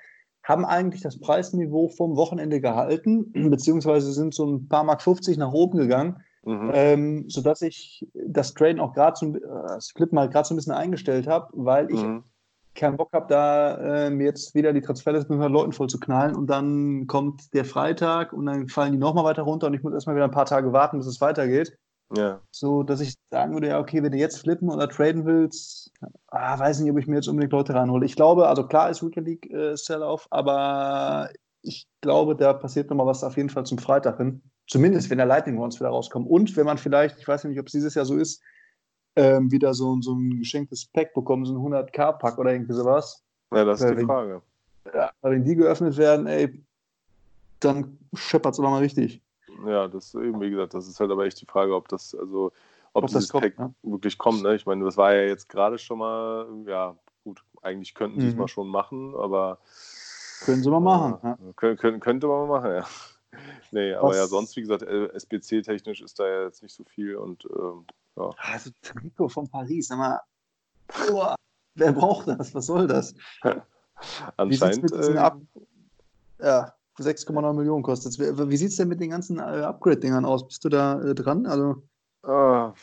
Speaker 1: haben eigentlich das Preisniveau vom Wochenende gehalten, beziehungsweise sind so ein paar Mark 50 nach oben gegangen, mhm. ähm, sodass ich das Traden auch gerade zum äh, das Flippen halt gerade so ein bisschen eingestellt habe, weil ich mhm keinen Bock habe, da äh, mir jetzt wieder die Transferliste mit 100 Leuten voll zu knallen und dann kommt der Freitag und dann fallen die nochmal weiter runter und ich muss erstmal wieder ein paar Tage warten, bis es weitergeht. Ja. So, dass ich sagen würde, ja, okay, wenn du jetzt flippen oder traden willst, ah, weiß nicht, ob ich mir jetzt unbedingt Leute reinhole. Ich glaube, also klar ist Weekend League äh, Sell-Off, aber ich glaube, da passiert nochmal was auf jeden Fall zum Freitag hin. Zumindest, wenn der Lightning Rounds wieder rauskommen. Und wenn man vielleicht, ich weiß nicht, ob es dieses Jahr so ist, ähm, wieder so, so ein geschenktes Pack bekommen, so ein 100k-Pack oder irgendwie sowas.
Speaker 2: Ja, das ist äh, die Frage.
Speaker 1: Ja, wenn die geöffnet werden, ey, dann scheppert es aber mal richtig.
Speaker 2: Ja, das eben, wie gesagt, das ist halt aber echt die Frage, ob das, also, ob, ob dieses kommt, Pack ne? wirklich kommt. Ne? Ich meine, das war ja jetzt gerade schon mal, ja, gut, eigentlich könnten sie es mhm. mal schon machen, aber.
Speaker 1: Können sie mal machen.
Speaker 2: Äh, ja. können, können, könnte man mal machen, ja. Nee, aber Was? ja, sonst, wie gesagt, SBC-technisch ist da ja jetzt nicht so viel und ähm, ja.
Speaker 1: Also Trikot von Paris, sag mal, oh, wer braucht das? Was soll das?
Speaker 2: Anscheinend. Wie äh, Ab
Speaker 1: ja, 6,9 Millionen kostet es. Wie sieht es denn mit den ganzen äh, Upgrade-Dingern aus? Bist du da äh, dran? Also ah.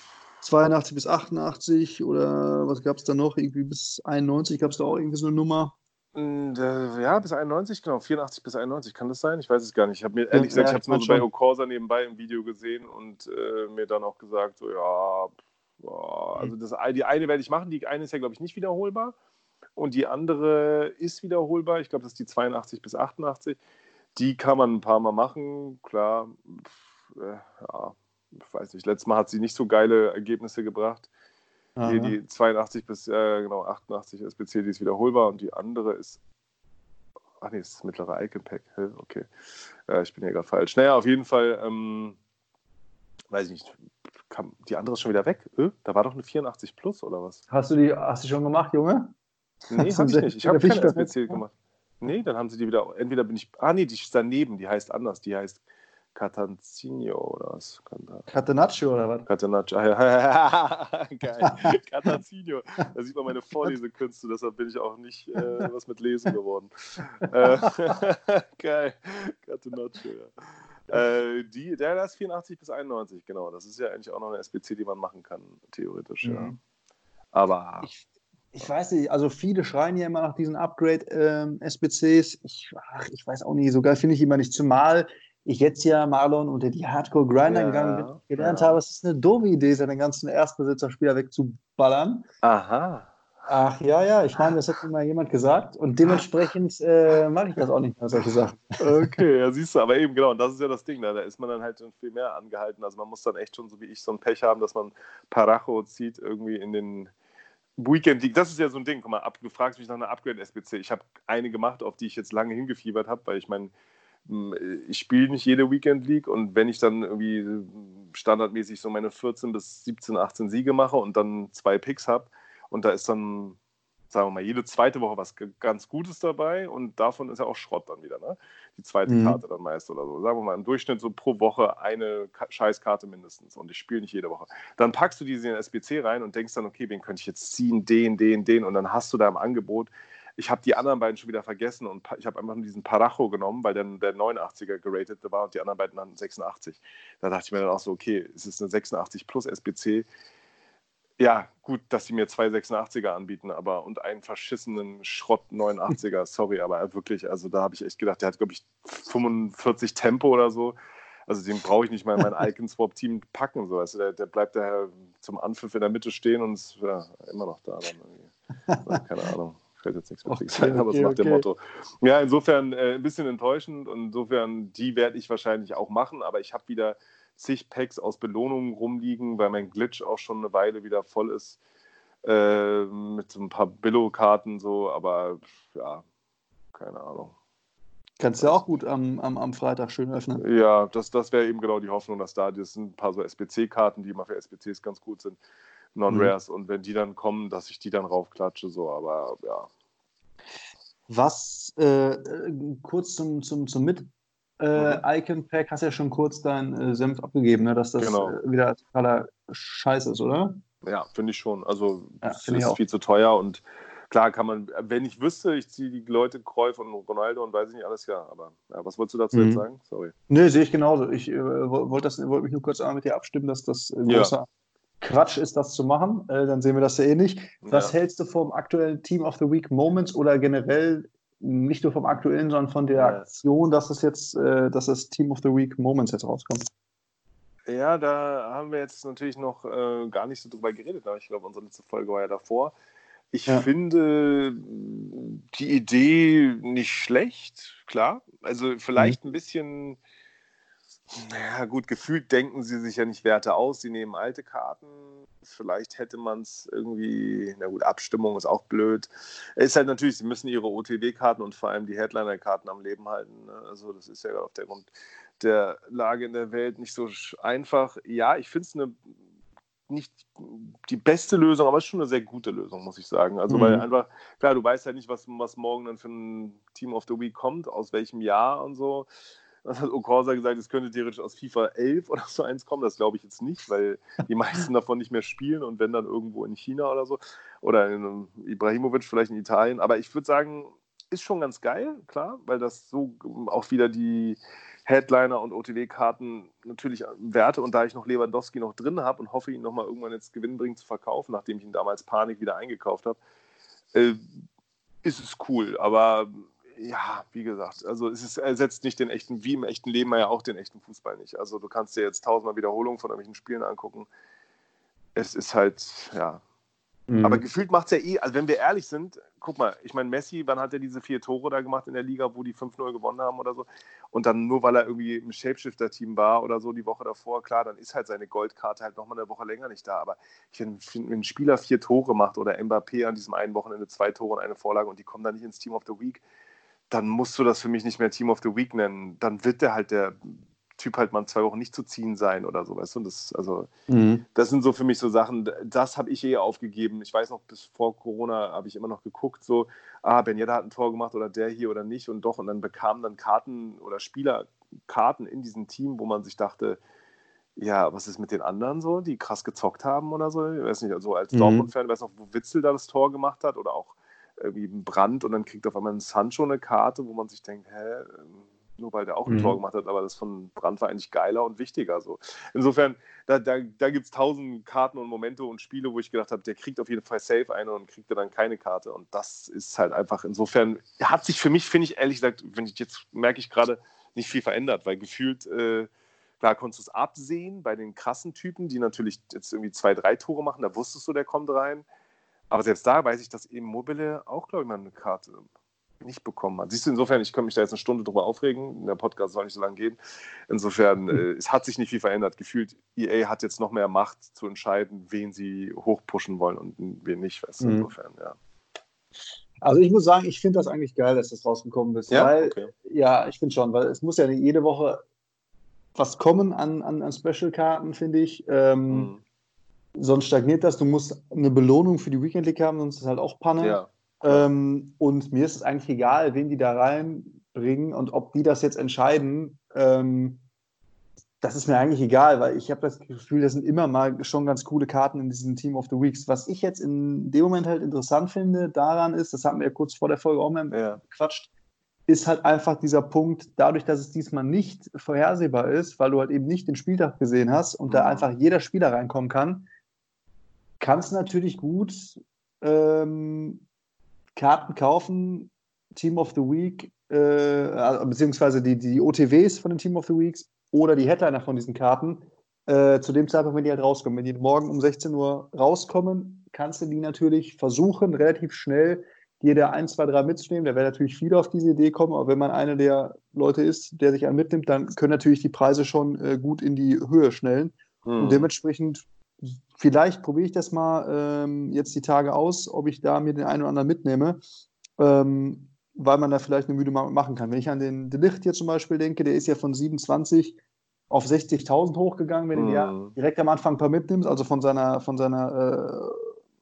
Speaker 1: 82 bis 88 oder was gab es da noch? Irgendwie bis 91 gab es da auch irgendwie so eine Nummer.
Speaker 2: Hm, ja, bis 91, genau, 84 bis 91, kann das sein? Ich weiß es gar nicht. Ich habe mir, ehrlich gesagt, ich habe es nur so bei Okorsa nebenbei im Video gesehen und äh, mir dann auch gesagt, so, ja, boah, also das, die eine werde ich machen, die eine ist ja, glaube ich, nicht wiederholbar und die andere ist wiederholbar. Ich glaube, das ist die 82 bis 88. Die kann man ein paar Mal machen, klar. Pff, äh, ja, ich weiß nicht, letztes Mal hat sie nicht so geile Ergebnisse gebracht. Hier die 82 bis äh, genau 88 SBC, die ist wiederholbar und die andere ist. Ach nee, das ist das mittlere Icon-Pack. Okay. Äh, ich bin hier gerade falsch. Naja, auf jeden Fall, ähm, weiß ich nicht, kam, die andere ist schon wieder weg. Äh, da war doch eine 84 Plus oder was?
Speaker 1: Hast du die, hast du schon gemacht, Junge?
Speaker 2: Nee, habe ich nicht. Ich habe keine SBC gemacht. Nee, dann haben sie die wieder. Entweder bin ich. Ah, nee, die ist daneben. Die heißt anders. Die heißt Catanzino oder was?
Speaker 1: Catenaccio oder was?
Speaker 2: Catenaccio, geil. Catanzino. Da sieht man meine Vorlesekünste, deshalb bin ich auch nicht äh, was mit Lesen geworden. Äh, geil. Catenaccio, ja. Äh, die, der, ist 84 bis 91, genau. Das ist ja eigentlich auch noch eine SPC, die man machen kann, theoretisch, mhm. ja. Aber.
Speaker 1: Ich, ich weiß nicht, also viele schreien ja immer nach diesen Upgrade-SBCs. Ähm, ich, ich weiß auch nicht, so geil finde ich immer nicht. Zumal ich jetzt ja Marlon unter die Hardcore-Grinder ja, gegangen bin, gelernt ja. habe, es ist eine doofe Idee, seine ganzen Erstbesitzer-Spieler wegzuballern.
Speaker 2: Aha.
Speaker 1: Ach ja, ja, ich meine, das hat mir mal jemand gesagt und dementsprechend äh, mache ich das auch nicht mehr, solche Sachen.
Speaker 2: Okay, ja, siehst du, aber eben genau, und das ist ja das Ding, da, da ist man dann halt viel mehr angehalten. Also man muss dann echt schon so wie ich so ein Pech haben, dass man Paracho zieht irgendwie in den Weekend League. Das ist ja so ein Ding, guck mal, ab, du fragst mich nach einer Upgrade-SBC. Ich habe eine gemacht, auf die ich jetzt lange hingefiebert habe, weil ich meine, ich spiele nicht jede Weekend League und wenn ich dann irgendwie standardmäßig so meine 14 bis 17, 18 Siege mache und dann zwei Picks habe und da ist dann, sagen wir mal, jede zweite Woche was ganz Gutes dabei und davon ist ja auch Schrott dann wieder, ne? Die zweite mhm. Karte dann meist oder so. Sagen wir mal, im Durchschnitt so pro Woche eine Scheißkarte mindestens und ich spiele nicht jede Woche. Dann packst du diese in den SBC rein und denkst dann, okay, wen könnte ich jetzt ziehen, den, den, den und dann hast du da im Angebot ich habe die anderen beiden schon wieder vergessen und ich habe einfach nur diesen Paracho genommen, weil dann der 89er geratet war und die anderen beiden dann 86. Da dachte ich mir dann auch so, okay, es ist eine 86 plus SBC. Ja, gut, dass sie mir zwei 86er anbieten, aber und einen verschissenen Schrott 89er, sorry, aber wirklich, also da habe ich echt gedacht, der hat, glaube ich, 45 Tempo oder so. Also den brauche ich nicht mal in mein Icon Swap Team packen. So. Also der, der bleibt daher zum Anpfiff in der Mitte stehen und ist ja, immer noch da. Dann keine Ahnung fällt jetzt nichts Witziges okay, ein, aber okay, es macht okay. dem Motto. Ja, insofern äh, ein bisschen enttäuschend und insofern, die werde ich wahrscheinlich auch machen, aber ich habe wieder zig Packs aus Belohnungen rumliegen, weil mein Glitch auch schon eine Weile wieder voll ist. Äh, mit so ein paar Billo-Karten so, aber ja, keine Ahnung.
Speaker 1: Kannst du ja auch gut am, am, am Freitag schön öffnen.
Speaker 2: Ja, das, das wäre eben genau die Hoffnung, dass da das sind ein paar so SBC-Karten, die immer für SBCs ganz gut sind, Non-Rares. Mhm. Und wenn die dann kommen, dass ich die dann raufklatsche, so, aber ja.
Speaker 1: Was äh, kurz zum, zum, zum Mit äh, mhm. Icon Pack hast ja schon kurz deinen äh, Senf abgegeben, ne, dass das genau. äh, wieder totaler Scheiß ist, oder?
Speaker 2: Ja, finde ich schon. Also ja, es ist viel zu teuer und klar kann man, wenn ich wüsste, ich ziehe die Leute Kreuf und Ronaldo und weiß ich nicht alles, ja. Aber ja, was wolltest du dazu mhm. jetzt sagen? Sorry.
Speaker 1: Nee, sehe ich genauso. Ich äh, wollte wollt mich nur kurz einmal mit dir abstimmen, dass das äh, großer ja. Quatsch ist, das zu machen. Äh, dann sehen wir das ja eh nicht. Was ja. hältst du vom aktuellen Team of the Week Moments oder generell nicht nur vom aktuellen, sondern von der. Aktion, dass es jetzt, äh, dass das Team of the Week Moments jetzt rauskommt?
Speaker 2: Ja, da haben wir jetzt natürlich noch äh, gar nicht so drüber geredet, aber ich glaube, unsere letzte Folge war ja davor. Ich ja. finde die Idee nicht schlecht, klar. Also vielleicht mhm. ein bisschen naja, gut, gefühlt denken sie sich ja nicht Werte aus. Sie nehmen alte Karten. Vielleicht hätte man es irgendwie, na gut, Abstimmung ist auch blöd. Es ist halt natürlich, sie müssen ihre OTW-Karten und vor allem die Headliner-Karten am Leben halten. Ne? Also, das ist ja auf der Grund der Lage in der Welt nicht so einfach. Ja, ich finde es eine nicht die beste Lösung, aber es ist schon eine sehr gute Lösung, muss ich sagen. Also, mhm. weil einfach, klar, du weißt ja nicht, was, was morgen dann für ein Team of the Week kommt, aus welchem Jahr und so was hat Okorsa gesagt, es könnte theoretisch aus FIFA 11 oder so eins kommen. Das glaube ich jetzt nicht, weil die meisten davon nicht mehr spielen und wenn dann irgendwo in China oder so oder in Ibrahimovic vielleicht in Italien. Aber ich würde sagen, ist schon ganz geil, klar, weil das so auch wieder die Headliner und OTW-Karten natürlich Werte und da ich noch Lewandowski noch drin habe und hoffe, ihn nochmal irgendwann jetzt gewinnbringend zu verkaufen, nachdem ich ihn damals Panik wieder eingekauft habe, äh, ist es cool. Aber ja, wie gesagt, also es ist, ersetzt nicht den echten, wie im echten Leben ja auch den echten Fußball nicht. Also du kannst dir jetzt tausendmal Wiederholungen von irgendwelchen Spielen angucken. Es ist halt, ja. Mhm. Aber gefühlt macht es ja eh, also wenn wir ehrlich sind, guck mal, ich meine, Messi, wann hat er diese vier Tore da gemacht in der Liga, wo die 5-0 gewonnen haben oder so? Und dann nur, weil er irgendwie im Shapeshifter-Team war oder so die Woche davor, klar, dann ist halt seine Goldkarte halt nochmal eine Woche länger nicht da. Aber ich finde, wenn ein Spieler vier Tore macht oder Mbappé an diesem einen Wochenende zwei Tore und eine Vorlage und die kommen dann nicht ins Team of the Week, dann musst du das für mich nicht mehr Team of the Week nennen. Dann wird der halt der Typ halt mal zwei Wochen nicht zu ziehen sein oder so, weißt du? Und das, also, mhm. das sind so für mich so Sachen, das habe ich eh aufgegeben. Ich weiß noch, bis vor Corona habe ich immer noch geguckt, so, ah, Ben Yedda hat ein Tor gemacht oder der hier oder nicht und doch. Und dann bekamen dann Karten oder Spielerkarten in diesem Team, wo man sich dachte, ja, was ist mit den anderen so, die krass gezockt haben oder so? Ich weiß nicht, also als mhm. Dortmund-Fan, weiß noch, wo Witzel da das Tor gemacht hat oder auch irgendwie ein Brand und dann kriegt auf einmal ein Sancho eine Karte, wo man sich denkt, hä, ähm, nur weil der auch ein mhm. Tor gemacht hat, aber das von Brand war eigentlich geiler und wichtiger. So. Insofern, da, da, da gibt es tausend Karten und Momente und Spiele, wo ich gedacht habe, der kriegt auf jeden Fall safe eine und kriegt dann keine Karte. Und das ist halt einfach, insofern hat sich für mich, finde ich ehrlich gesagt, wenn ich jetzt merke ich gerade, nicht viel verändert, weil gefühlt, äh, klar konntest du es absehen bei den krassen Typen, die natürlich jetzt irgendwie zwei, drei Tore machen, da wusstest du, der kommt rein. Aber selbst da weiß ich, dass eben Mobile auch, glaube ich, mal eine Karte nicht bekommen hat. Siehst du, insofern, ich könnte mich da jetzt eine Stunde drüber aufregen. Der Podcast soll nicht so lange gehen. Insofern, mhm. äh, es hat sich nicht viel verändert. Gefühlt, EA hat jetzt noch mehr Macht zu entscheiden, wen sie hochpushen wollen und wen nicht. Weißt mhm. Insofern, ja.
Speaker 1: Also ich muss sagen, ich finde das eigentlich geil, dass das rausgekommen ist. Ja, weil, okay. ja ich finde schon, weil es muss ja jede Woche was kommen an, an, an Special-Karten, finde ich. Ähm, mhm sonst stagniert das. Du musst eine Belohnung für die Weekend League haben, sonst ist es halt auch Panne. Ja. Ähm, und mir ist es eigentlich egal, wen die da reinbringen und ob die das jetzt entscheiden. Ähm, das ist mir eigentlich egal, weil ich habe das Gefühl, das sind immer mal schon ganz coole Karten in diesem Team of the Weeks. Was ich jetzt in dem Moment halt interessant finde daran ist, das hatten wir ja kurz vor der Folge auch mal ja. gequatscht, ist halt einfach dieser Punkt, dadurch, dass es diesmal nicht vorhersehbar ist, weil du halt eben nicht den Spieltag gesehen hast und mhm. da einfach jeder Spieler reinkommen kann, kannst natürlich gut ähm, Karten kaufen, Team of the Week, äh, beziehungsweise die, die OTWs von den Team of the Weeks oder die Headliner von diesen Karten, äh, zu dem Zeitpunkt, wenn die halt rauskommen. Wenn die morgen um 16 Uhr rauskommen, kannst du die natürlich versuchen, relativ schnell dir da ein, zwei, drei mitzunehmen. Da werden natürlich viele auf diese Idee kommen, aber wenn man einer der Leute ist, der sich einen mitnimmt, dann können natürlich die Preise schon äh, gut in die Höhe schnellen. Mhm. Und dementsprechend, vielleicht probiere ich das mal ähm, jetzt die Tage aus, ob ich da mir den einen oder anderen mitnehme. Ähm, weil man da vielleicht eine Müde machen kann. Wenn ich an den Delicht hier zum Beispiel denke, der ist ja von 27 auf 60.000 hochgegangen, wenn mm. du ja mhm. direkt am Anfang ein paar mitnimmst, also von seiner, von seiner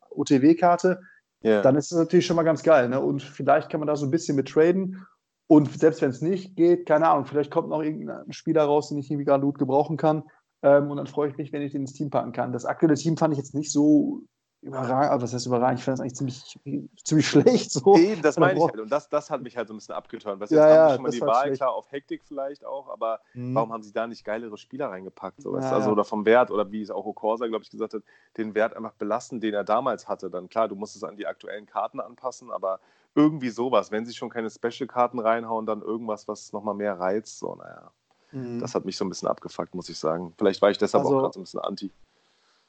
Speaker 1: äh, OTW-Karte, yeah. dann ist es natürlich schon mal ganz geil. Ne? Und vielleicht kann man da so ein bisschen mit traden. Und selbst wenn es nicht geht, keine Ahnung, vielleicht kommt noch irgendein Spieler raus, den ich irgendwie gerade gut gebrauchen kann. Ähm, und dann freue ich mich, wenn ich den ins Team packen kann. Das aktuelle Team fand ich jetzt nicht so überragend, also was heißt überragend? Ich fand das eigentlich ziemlich, ziemlich schlecht. So.
Speaker 2: Eben, das meine ich halt. Und das, das hat mich halt so ein bisschen abgeturnt. Weißt, ja, jetzt ja, haben sie schon mal die Wahl, schlecht. klar, auf Hektik vielleicht auch, aber mhm. warum haben sie da nicht geilere Spieler reingepackt? So, ja, also, oder vom Wert, oder wie es auch Okorsa, glaube ich, gesagt hat, den Wert einfach belassen, den er damals hatte. Dann klar, du musst es an die aktuellen Karten anpassen, aber irgendwie sowas. Wenn sie schon keine Special-Karten reinhauen, dann irgendwas, was nochmal mehr reizt. So, naja. Mhm. Das hat mich so ein bisschen abgefuckt, muss ich sagen. Vielleicht war ich deshalb also, auch gerade so ein bisschen anti.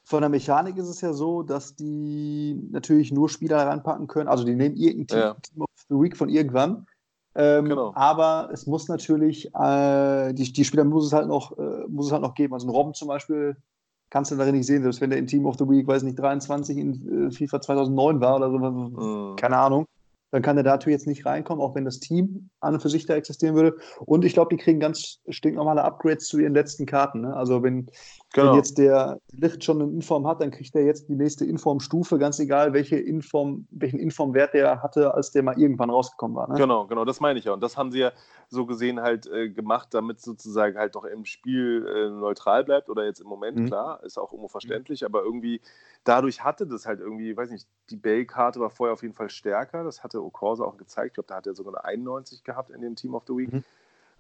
Speaker 1: Von der Mechanik ist es ja so, dass die natürlich nur Spieler reinpacken können. Also die nehmen irgendein Team, ja. Team of the Week von irgendwann. Ähm, genau. Aber es muss natürlich, äh, die, die Spieler muss es halt noch, äh, muss es halt noch geben. Also ein Robben zum Beispiel kannst du darin nicht sehen, selbst wenn der in Team of the Week, weiß nicht, 23 in äh, FIFA 2009 war oder so, mhm. keine Ahnung dann kann der dazu jetzt nicht reinkommen, auch wenn das Team an und für sich da existieren würde. Und ich glaube, die kriegen ganz stinknormale Upgrades zu ihren letzten Karten. Ne? Also wenn, genau. wenn, jetzt der Licht schon eine Inform hat, dann kriegt er jetzt die nächste Inform-Stufe, ganz egal, welche Inform, welchen Inform-Wert der hatte, als der mal irgendwann rausgekommen war. Ne?
Speaker 2: Genau, genau, das meine ich ja. Und das haben sie ja so gesehen halt äh, gemacht, damit sozusagen halt doch im Spiel äh, neutral bleibt oder jetzt im Moment, mhm. klar, ist auch irgendwo verständlich, aber irgendwie dadurch hatte das halt irgendwie, weiß nicht, die Bay-Karte war vorher auf jeden Fall stärker. Das hatte Okorsa auch gezeigt. Ich glaube, da hat er sogar eine 91 gehabt in dem Team of the Week. Mhm.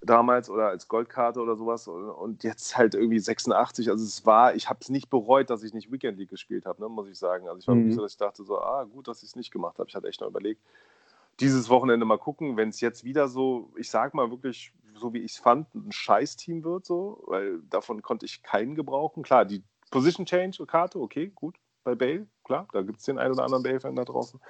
Speaker 2: Damals oder als Goldkarte oder sowas und jetzt halt irgendwie 86. Also es war, ich habe es nicht bereut, dass ich nicht Weekend League gespielt habe, ne, muss ich sagen. Also ich war mhm. so, dass ich dachte so, ah, gut, dass ich es nicht gemacht habe. Ich hatte echt noch überlegt, dieses Wochenende mal gucken, wenn es jetzt wieder so, ich sag mal wirklich, so wie ich es fand, ein Scheiß-Team wird, so, weil davon konnte ich keinen gebrauchen. Klar, die Position Change Karte, okay, gut, bei Bale, klar, da gibt es den einen oder anderen Bale-Fan da draußen.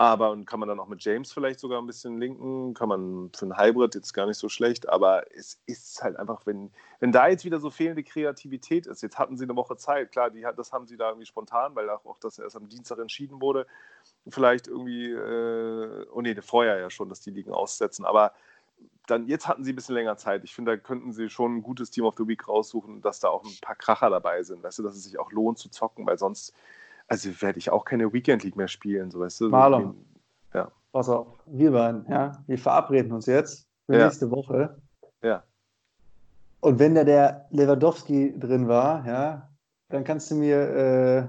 Speaker 2: Aber und kann man dann auch mit James vielleicht sogar ein bisschen linken, kann man für einen Hybrid jetzt gar nicht so schlecht, aber es ist halt einfach, wenn, wenn da jetzt wieder so fehlende Kreativität ist, jetzt hatten sie eine Woche Zeit, klar, die, das haben sie da irgendwie spontan, weil auch das erst am Dienstag entschieden wurde, vielleicht irgendwie, äh, oh nee, vorher ja schon, dass die Ligen aussetzen, aber dann jetzt hatten sie ein bisschen länger Zeit. Ich finde, da könnten sie schon ein gutes Team of the Week raussuchen, dass da auch ein paar Kracher dabei sind, weißt du, dass es sich auch lohnt zu zocken, weil sonst, also werde ich auch keine Weekend League mehr spielen, so weißt du.
Speaker 1: Marlon, ja. pass auf, wir beiden, ja, wir verabreden uns jetzt für ja. nächste Woche.
Speaker 2: Ja.
Speaker 1: Und wenn da der Lewandowski drin war, ja, dann kannst du mir äh,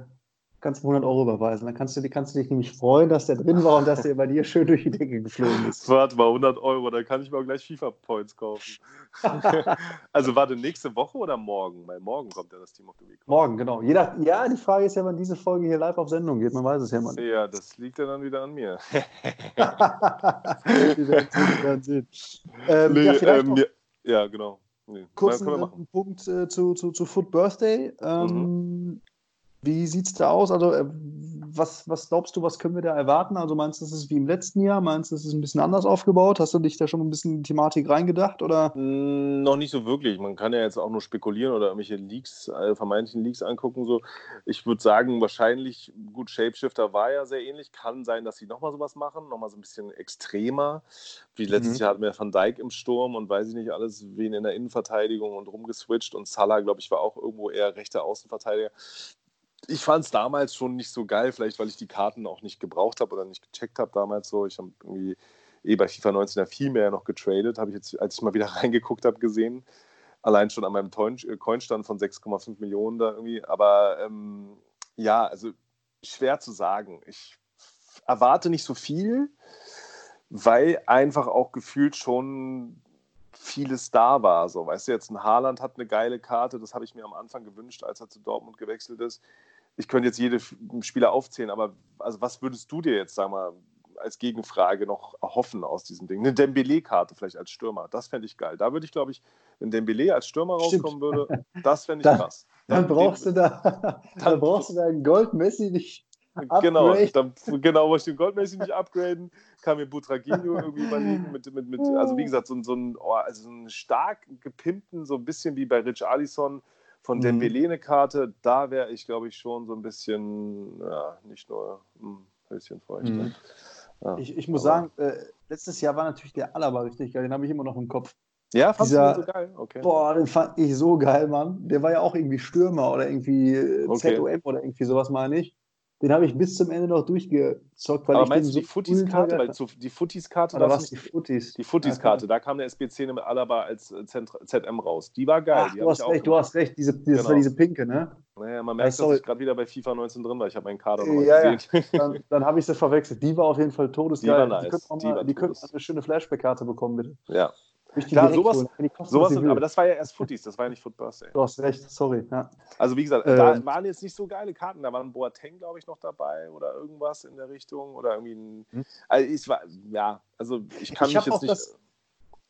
Speaker 1: kannst du 100 Euro überweisen. Dann kannst du, kannst du dich nämlich freuen, dass der drin war und dass der bei dir schön durch die Decke geflogen ist.
Speaker 2: Warte mal, 100 Euro, dann kann ich mir auch gleich FIFA-Points kaufen. also warte, nächste Woche oder morgen? Weil morgen kommt ja das Team of the Week.
Speaker 1: Morgen, genau. Jeder, ja, die Frage ist ja, wann diese Folge hier live auf Sendung geht. Man weiß es ja mal.
Speaker 2: Ja, das liegt ja dann wieder an mir. ähm, nee, ja, ähm, ja, ja, genau.
Speaker 1: Nee, kurzen äh, Punkt äh, zu, zu, zu Foot Birthday. Ähm, mhm. Wie sieht es da aus? Also, äh, was, was glaubst du, was können wir da erwarten? Also, meinst du, es ist wie im letzten Jahr? Meinst du, es ist ein bisschen anders aufgebaut? Hast du dich da schon ein bisschen in die Thematik reingedacht? Oder?
Speaker 2: Mm, noch nicht so wirklich. Man kann ja jetzt auch nur spekulieren oder irgendwelche Leaks, äh, vermeintlichen Leaks angucken. So. Ich würde sagen, wahrscheinlich, gut, Shapeshifter war ja sehr ähnlich. Kann sein, dass sie nochmal sowas machen, nochmal so ein bisschen extremer. Wie letztes mhm. Jahr hatten wir Van Dijk im Sturm und weiß ich nicht alles, wen in der Innenverteidigung und rumgeswitcht. Und Salah, glaube ich, war auch irgendwo eher rechter Außenverteidiger ich fand es damals schon nicht so geil, vielleicht weil ich die Karten auch nicht gebraucht habe oder nicht gecheckt habe damals so. Ich habe irgendwie eh bei FIFA 19 ja viel mehr noch getradet, habe ich jetzt, als ich mal wieder reingeguckt habe, gesehen. Allein schon an meinem äh, Coinstand von 6,5 Millionen da irgendwie. Aber ähm, ja, also schwer zu sagen. Ich erwarte nicht so viel, weil einfach auch gefühlt schon vieles da war. So, weißt du, jetzt ein Haaland hat eine geile Karte, das habe ich mir am Anfang gewünscht, als er zu Dortmund gewechselt ist ich könnte jetzt jede Spieler aufzählen, aber also was würdest du dir jetzt, sag mal, als Gegenfrage noch erhoffen aus diesem Ding? Eine Dembele-Karte vielleicht als Stürmer, das fände ich geil. Da würde ich, glaube ich, wenn Dembele als Stürmer rauskommen würde, das fände ich
Speaker 1: dann,
Speaker 2: krass.
Speaker 1: Dann, dann brauchst du da, dann, dann brauchst du da einen Gold-Messi nicht.
Speaker 2: Genau, dann, genau, wollte ich den Goldmäßig nicht upgraden, kann mir Butraginho irgendwie überlegen mit, mit, mit, also wie gesagt, so, so, ein, oh, also so einen stark gepimpten, so ein bisschen wie bei Rich Allison von mhm. Dembele eine Karte, da wäre ich, glaube ich, schon so ein bisschen, ja, nicht nur ein hm, Höschen feucht. Mhm.
Speaker 1: Ja, ich, ich muss sagen, äh, letztes Jahr war natürlich der Alaba richtig geil, den habe ich immer noch im Kopf.
Speaker 2: Ja, Dieser, du so geil? Okay.
Speaker 1: Boah, den fand ich so geil, Mann. Der war ja auch irgendwie Stürmer oder irgendwie äh, okay. ZOM oder irgendwie sowas, meine ich. Den habe ich bis zum Ende noch durchgezockt.
Speaker 2: Weil Aber ich meinst du die so Futtis-Karte? Weil so, die Futtis-Karte,
Speaker 1: Oder was? Die Futtis.
Speaker 2: Die Futtis-Karte, da kam der SBC mit Alaba als äh, ZM raus. Die war geil.
Speaker 1: Ach, du hast recht, du hast recht. Diese, das genau. war diese pinke, ne?
Speaker 2: Naja, man merkt, ja, dass ich gerade wieder bei FIFA 19 drin war. Ich habe meinen Kader noch
Speaker 1: ja, gesehen. Ja. Dann, dann habe ich sie verwechselt. Die war auf jeden Fall todesgeil. Die war nice. Die könnten die, eine schöne Flashback-Karte bekommen, bitte.
Speaker 2: Ja, Klar, sowas, sowas ist, aber das war ja erst Footies, das war ja nicht Foot Birthday.
Speaker 1: Du hast recht, sorry. Ja.
Speaker 2: Also wie gesagt, ähm, da waren jetzt nicht so geile Karten, da war ein Boateng, glaube ich, noch dabei oder irgendwas in der Richtung oder irgendwie ein, hm. also ich war, ja, also ich kann ich mich jetzt nicht... Das,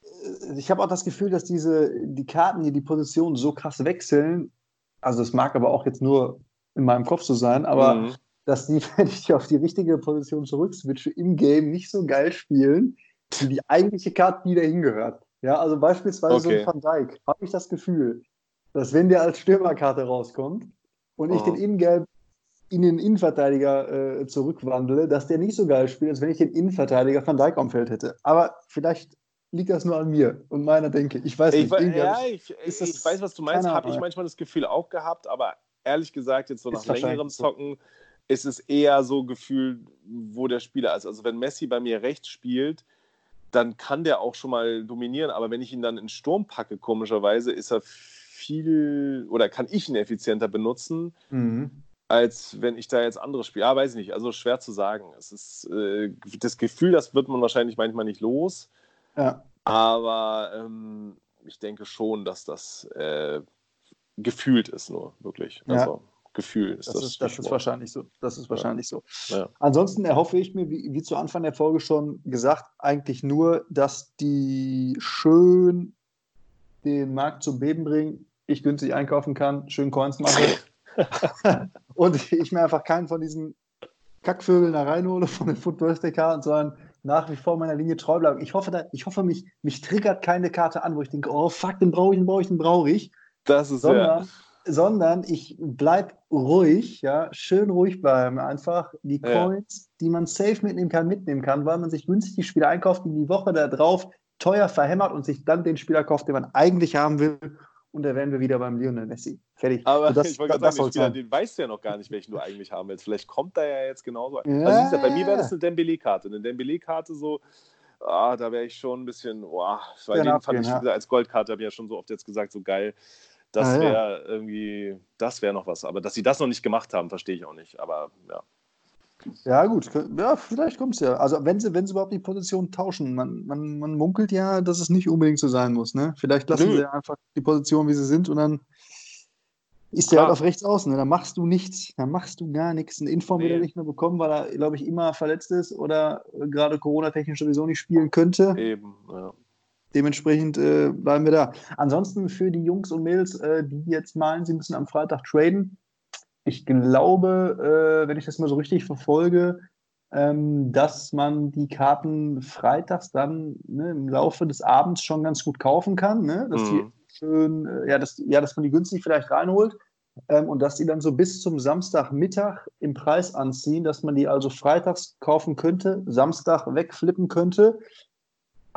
Speaker 1: äh, ich habe auch das Gefühl, dass diese, die Karten, die die Position so krass wechseln, also es mag aber auch jetzt nur in meinem Kopf so sein, aber mhm. dass die, wenn ich auf die richtige Position zurückswitche, im Game nicht so geil spielen, wie die eigentliche Karte, die da hingehört. Ja, also beispielsweise okay. so ein Van Dijk, habe ich das Gefühl, dass wenn der als Stürmerkarte rauskommt und ich oh. den Innengelb in den Innenverteidiger äh, zurückwandle, dass der nicht so geil spielt, als wenn ich den Innenverteidiger Van Dijk am Feld hätte. Aber vielleicht liegt das nur an mir und meiner Denke. Ich weiß
Speaker 2: ich nicht. ja, ich, ich, ich, weiß, was du meinst. Habe ich manchmal das Gefühl auch gehabt, aber ehrlich gesagt, jetzt so nach längerem Zocken so. ist es eher so Gefühl, wo der Spieler ist. Also wenn Messi bei mir rechts spielt, dann kann der auch schon mal dominieren. Aber wenn ich ihn dann in Sturm packe, komischerweise, ist er viel oder kann ich ihn effizienter benutzen, mhm. als wenn ich da jetzt andere spiele. Ja, weiß ich nicht. Also schwer zu sagen. Es ist äh, das Gefühl, das wird man wahrscheinlich manchmal nicht los. Ja. Aber ähm, ich denke schon, dass das äh, gefühlt ist, nur wirklich. Also, Gefühl
Speaker 1: ist das. Das, ist, das ist, wahrscheinlich so. Das ist wahrscheinlich so. Ja. Ansonsten erhoffe ich mir, wie, wie zu Anfang der Folge schon gesagt, eigentlich nur, dass die schön den Markt zum Beben bringen, ich günstig einkaufen kann, schön Coins mache und ich mir einfach keinen von diesen Kackvögeln da reinhole von den Foot Birthday Karten, sondern nach wie vor meiner Linie treu bleibe. Ich hoffe, da, ich hoffe mich, mich triggert keine Karte an, wo ich denke, oh fuck, den brauche ich, den brauche ich, den brauche ich.
Speaker 2: Das ist sondern, ja
Speaker 1: sondern ich bleibe ruhig, ja, schön ruhig bleiben. Einfach die Coins, ja. die man safe mitnehmen kann, mitnehmen kann, weil man sich günstig die Spieler einkauft, die die Woche da drauf teuer verhämmert und sich dann den Spieler kauft, den man eigentlich haben will. Und da wären wir wieder beim Lionel Messi. Fertig.
Speaker 2: Aber das, ich wollte gerade sagen, Spieler, den weißt du ja noch gar nicht, welchen du eigentlich haben willst. Vielleicht kommt da ja jetzt genauso. Ja. Also, gesagt, bei mir wäre das eine Dembele-Karte. Eine Dembele-Karte so, ah, da wäre ich schon ein bisschen, boah, weil den fand ich ja. als Goldkarte, habe ich ja schon so oft jetzt gesagt, so geil. Das ah, wäre ja. irgendwie, das wäre noch was. Aber dass sie das noch nicht gemacht haben, verstehe ich auch nicht. Aber ja.
Speaker 1: Ja, gut. Ja, vielleicht kommt es ja. Also, wenn sie, wenn sie überhaupt die Position tauschen, man, man, man munkelt ja, dass es nicht unbedingt so sein muss. Ne? Vielleicht lassen Nö. sie einfach die Position, wie sie sind, und dann ist der halt auf rechts außen. Ne? Dann machst du nichts. Dann machst du gar nichts. Ein Inform nee. wird er nicht mehr bekommen, weil er, glaube ich, immer verletzt ist oder gerade Corona-technisch sowieso nicht spielen könnte.
Speaker 2: Eben, ja.
Speaker 1: Dementsprechend äh, bleiben wir da. Ansonsten für die Jungs und Mädels, äh, die jetzt meinen, sie müssen am Freitag traden. Ich glaube, äh, wenn ich das mal so richtig verfolge, ähm, dass man die Karten freitags dann ne, im Laufe des Abends schon ganz gut kaufen kann. Ne? Dass mhm. die schön, äh, ja, dass, ja, dass man die günstig vielleicht reinholt. Ähm, und dass die dann so bis zum Samstagmittag im Preis anziehen, dass man die also freitags kaufen könnte, Samstag wegflippen könnte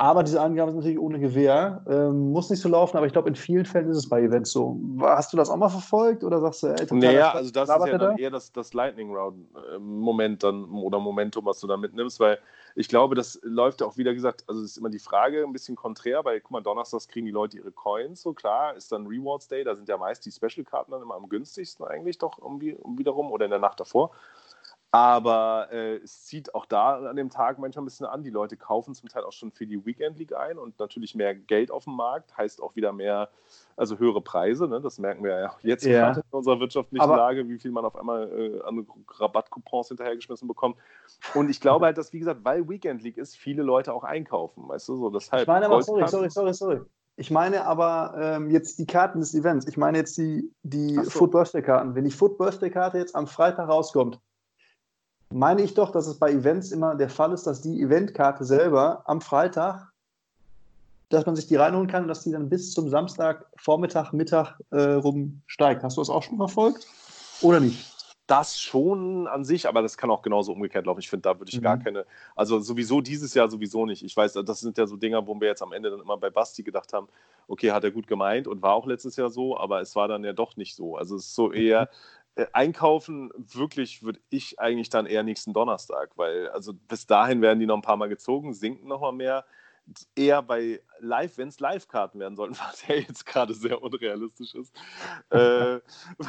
Speaker 1: aber diese Angaben sind natürlich ohne Gewähr. Ähm, muss nicht so laufen, aber ich glaube, in vielen Fällen ist es bei Events so. Hast du das auch mal verfolgt oder sagst du,
Speaker 2: ey, total Naja, also das ist ja dann eher das, das Lightning Round-Moment äh, dann oder Momentum, was du da mitnimmst, weil ich glaube, das läuft ja auch wieder gesagt, also es ist immer die Frage ein bisschen konträr, weil guck mal, donnerstags kriegen die Leute ihre Coins, so klar, ist dann Rewards Day, da sind ja meist die Special-Karten dann immer am günstigsten eigentlich doch um wiederum oder in der Nacht davor. Aber äh, es zieht auch da an dem Tag manchmal ein bisschen an. Die Leute kaufen zum Teil auch schon für die Weekend League ein und natürlich mehr Geld auf dem Markt heißt auch wieder mehr, also höhere Preise. Ne? Das merken wir ja jetzt ja. gerade in unserer wirtschaftlichen Aber Lage, wie viel man auf einmal äh, an Rabattcoupons hinterhergeschmissen bekommt. Und ich glaube halt, dass, wie gesagt, weil Weekend League ist, viele Leute auch einkaufen. Weißt du, so deshalb.
Speaker 1: Ich meine aber, sorry, sorry, sorry, sorry. Ich meine aber ähm, jetzt die Karten des Events. Ich meine jetzt die, die so. Foot Birthday Karten. Wenn die Foot Birthday Karte jetzt am Freitag rauskommt, meine ich doch, dass es bei Events immer der Fall ist, dass die Eventkarte selber am Freitag, dass man sich die reinholen kann und dass die dann bis zum Samstag, Vormittag, Mittag äh, rum steigt. Hast du das auch schon verfolgt oder nicht?
Speaker 2: Das schon an sich, aber das kann auch genauso umgekehrt laufen. Ich finde, da würde ich mhm. gar keine, also sowieso dieses Jahr sowieso nicht. Ich weiß, das sind ja so Dinger, wo wir jetzt am Ende dann immer bei Basti gedacht haben, okay, hat er gut gemeint und war auch letztes Jahr so, aber es war dann ja doch nicht so. Also es ist so eher, mhm. Einkaufen wirklich würde ich eigentlich dann eher nächsten Donnerstag, weil also bis dahin werden die noch ein paar Mal gezogen, sinken noch mal mehr. Eher bei Live, wenn es Live-Karten werden sollten, was ja jetzt gerade sehr unrealistisch ist. äh,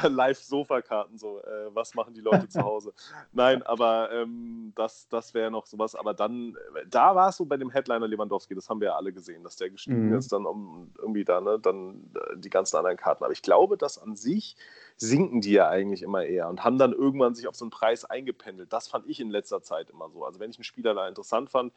Speaker 2: Live-Sofa-Karten, so, äh, was machen die Leute zu Hause? Nein, aber ähm, das, das wäre noch sowas. Aber dann, da war es so bei dem Headliner Lewandowski, das haben wir ja alle gesehen, dass der gestiegen mhm. ist, dann um irgendwie da, ne, dann äh, die ganzen anderen Karten. Aber ich glaube, dass an sich sinken die ja eigentlich immer eher und haben dann irgendwann sich auf so einen Preis eingependelt. Das fand ich in letzter Zeit immer so. Also wenn ich einen Spieler da interessant fand,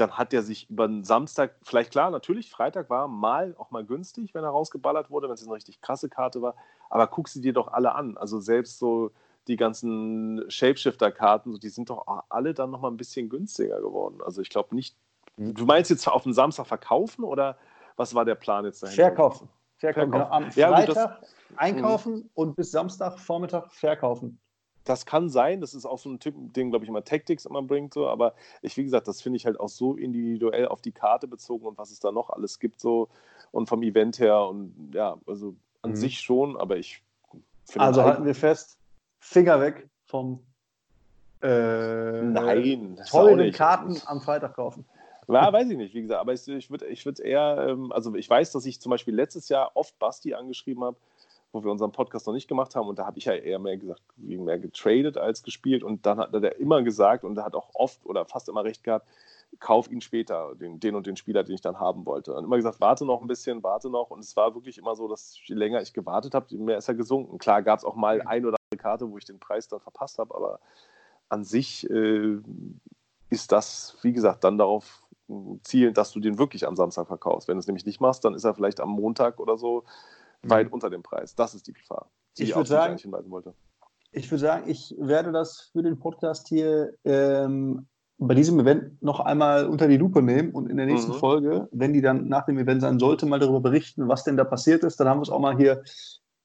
Speaker 2: dann hat er sich über einen Samstag, vielleicht klar, natürlich, Freitag war mal auch mal günstig, wenn er rausgeballert wurde, wenn es eine richtig krasse Karte war, aber guck sie dir doch alle an. Also selbst so die ganzen Shapeshifter-Karten, die sind doch alle dann nochmal ein bisschen günstiger geworden. Also ich glaube nicht, du meinst jetzt auf dem Samstag verkaufen oder was war der Plan jetzt
Speaker 1: dahinter? Verkaufen. Verkaufen. Genau. Am Freitag ja, gut, einkaufen mhm. und bis Samstag Vormittag verkaufen.
Speaker 2: Das kann sein, das ist auch so ein Typ, den, glaube ich, immer Tactics immer bringt, so, aber ich, wie gesagt, das finde ich halt auch so individuell auf die Karte bezogen und was es da noch alles gibt, so und vom Event her und ja, also an mhm. sich schon, aber ich
Speaker 1: finde. Also halten wir fest, Finger weg vom
Speaker 2: äh, Nein,
Speaker 1: tollen Karten am Freitag kaufen.
Speaker 2: Ja, weiß ich nicht, wie gesagt, aber ich, ich würde ich würd eher, ähm, also ich weiß, dass ich zum Beispiel letztes Jahr oft Basti angeschrieben habe, wo wir unseren Podcast noch nicht gemacht haben und da habe ich ja eher mehr gesagt, mehr getradet als gespielt und dann hat er immer gesagt und er hat auch oft oder fast immer recht gehabt, kauf ihn später, den, den und den Spieler, den ich dann haben wollte. Und immer gesagt, warte noch ein bisschen, warte noch. Und es war wirklich immer so, dass je länger ich gewartet habe, je mehr ist er gesunken. Klar gab es auch mal ein oder andere Karte, wo ich den Preis dann verpasst habe, aber an sich äh, ist das, wie gesagt, dann darauf zielen, dass du den wirklich am Samstag verkaufst. Wenn du es nämlich nicht machst, dann ist er vielleicht am Montag oder so. Weit unter dem Preis. Das ist die Gefahr,
Speaker 1: die ich, ich würde sagen, hinweisen wollte. Ich würde sagen, ich werde das für den Podcast hier ähm, bei diesem Event noch einmal unter die Lupe nehmen und in der nächsten mhm. Folge, wenn die dann nach dem Event sein sollte, mal darüber berichten, was denn da passiert ist. Dann haben wir es auch mal hier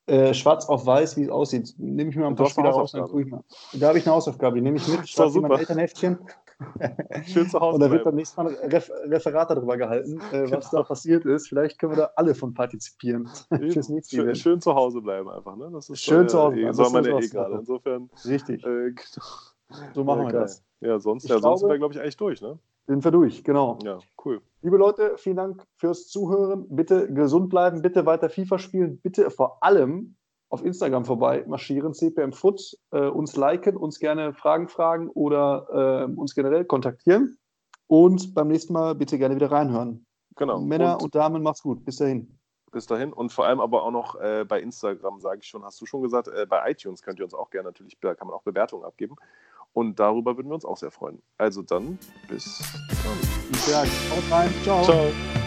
Speaker 1: äh, schwarz auf weiß, wie es aussieht. Nehme ich mir mal ein paar Spieler raus, dann gucke ich mal. Da habe ich eine Hausaufgabe, die nehme ich mit, schreibe in mein Elternheftchen. Schön zu Hause. Und da wird dann nächstes Mal ein Ref Referat darüber gehalten, äh, was genau. da passiert ist. Vielleicht können wir da alle von partizipieren.
Speaker 2: schön, schön, zu Hause bleiben einfach. Ne?
Speaker 1: Das ist schön zu Hause
Speaker 2: bleiben.
Speaker 1: So
Speaker 2: meine eh gerade. Insofern.
Speaker 1: Richtig. Äh,
Speaker 2: genau. So machen wir das. Ja, sonst, ja, sonst sind wir, glaube ich, eigentlich durch. Ne?
Speaker 1: Sind wir durch, genau.
Speaker 2: Ja, cool.
Speaker 1: Liebe Leute, vielen Dank fürs Zuhören. Bitte gesund bleiben, bitte weiter FIFA spielen, bitte vor allem auf Instagram vorbei marschieren, CPM Foot, äh, uns liken, uns gerne Fragen fragen oder äh, uns generell kontaktieren. Und beim nächsten Mal bitte gerne wieder reinhören.
Speaker 2: Genau.
Speaker 1: Männer und, und Damen, macht's gut. Bis dahin.
Speaker 2: Bis dahin. Und vor allem aber auch noch äh, bei Instagram, sage ich schon, hast du schon gesagt, äh, bei iTunes könnt ihr uns auch gerne natürlich, da kann man auch Bewertungen abgeben. Und darüber würden wir uns auch sehr freuen. Also dann, bis dann.
Speaker 1: Sage, haut rein. Ciao. Ciao.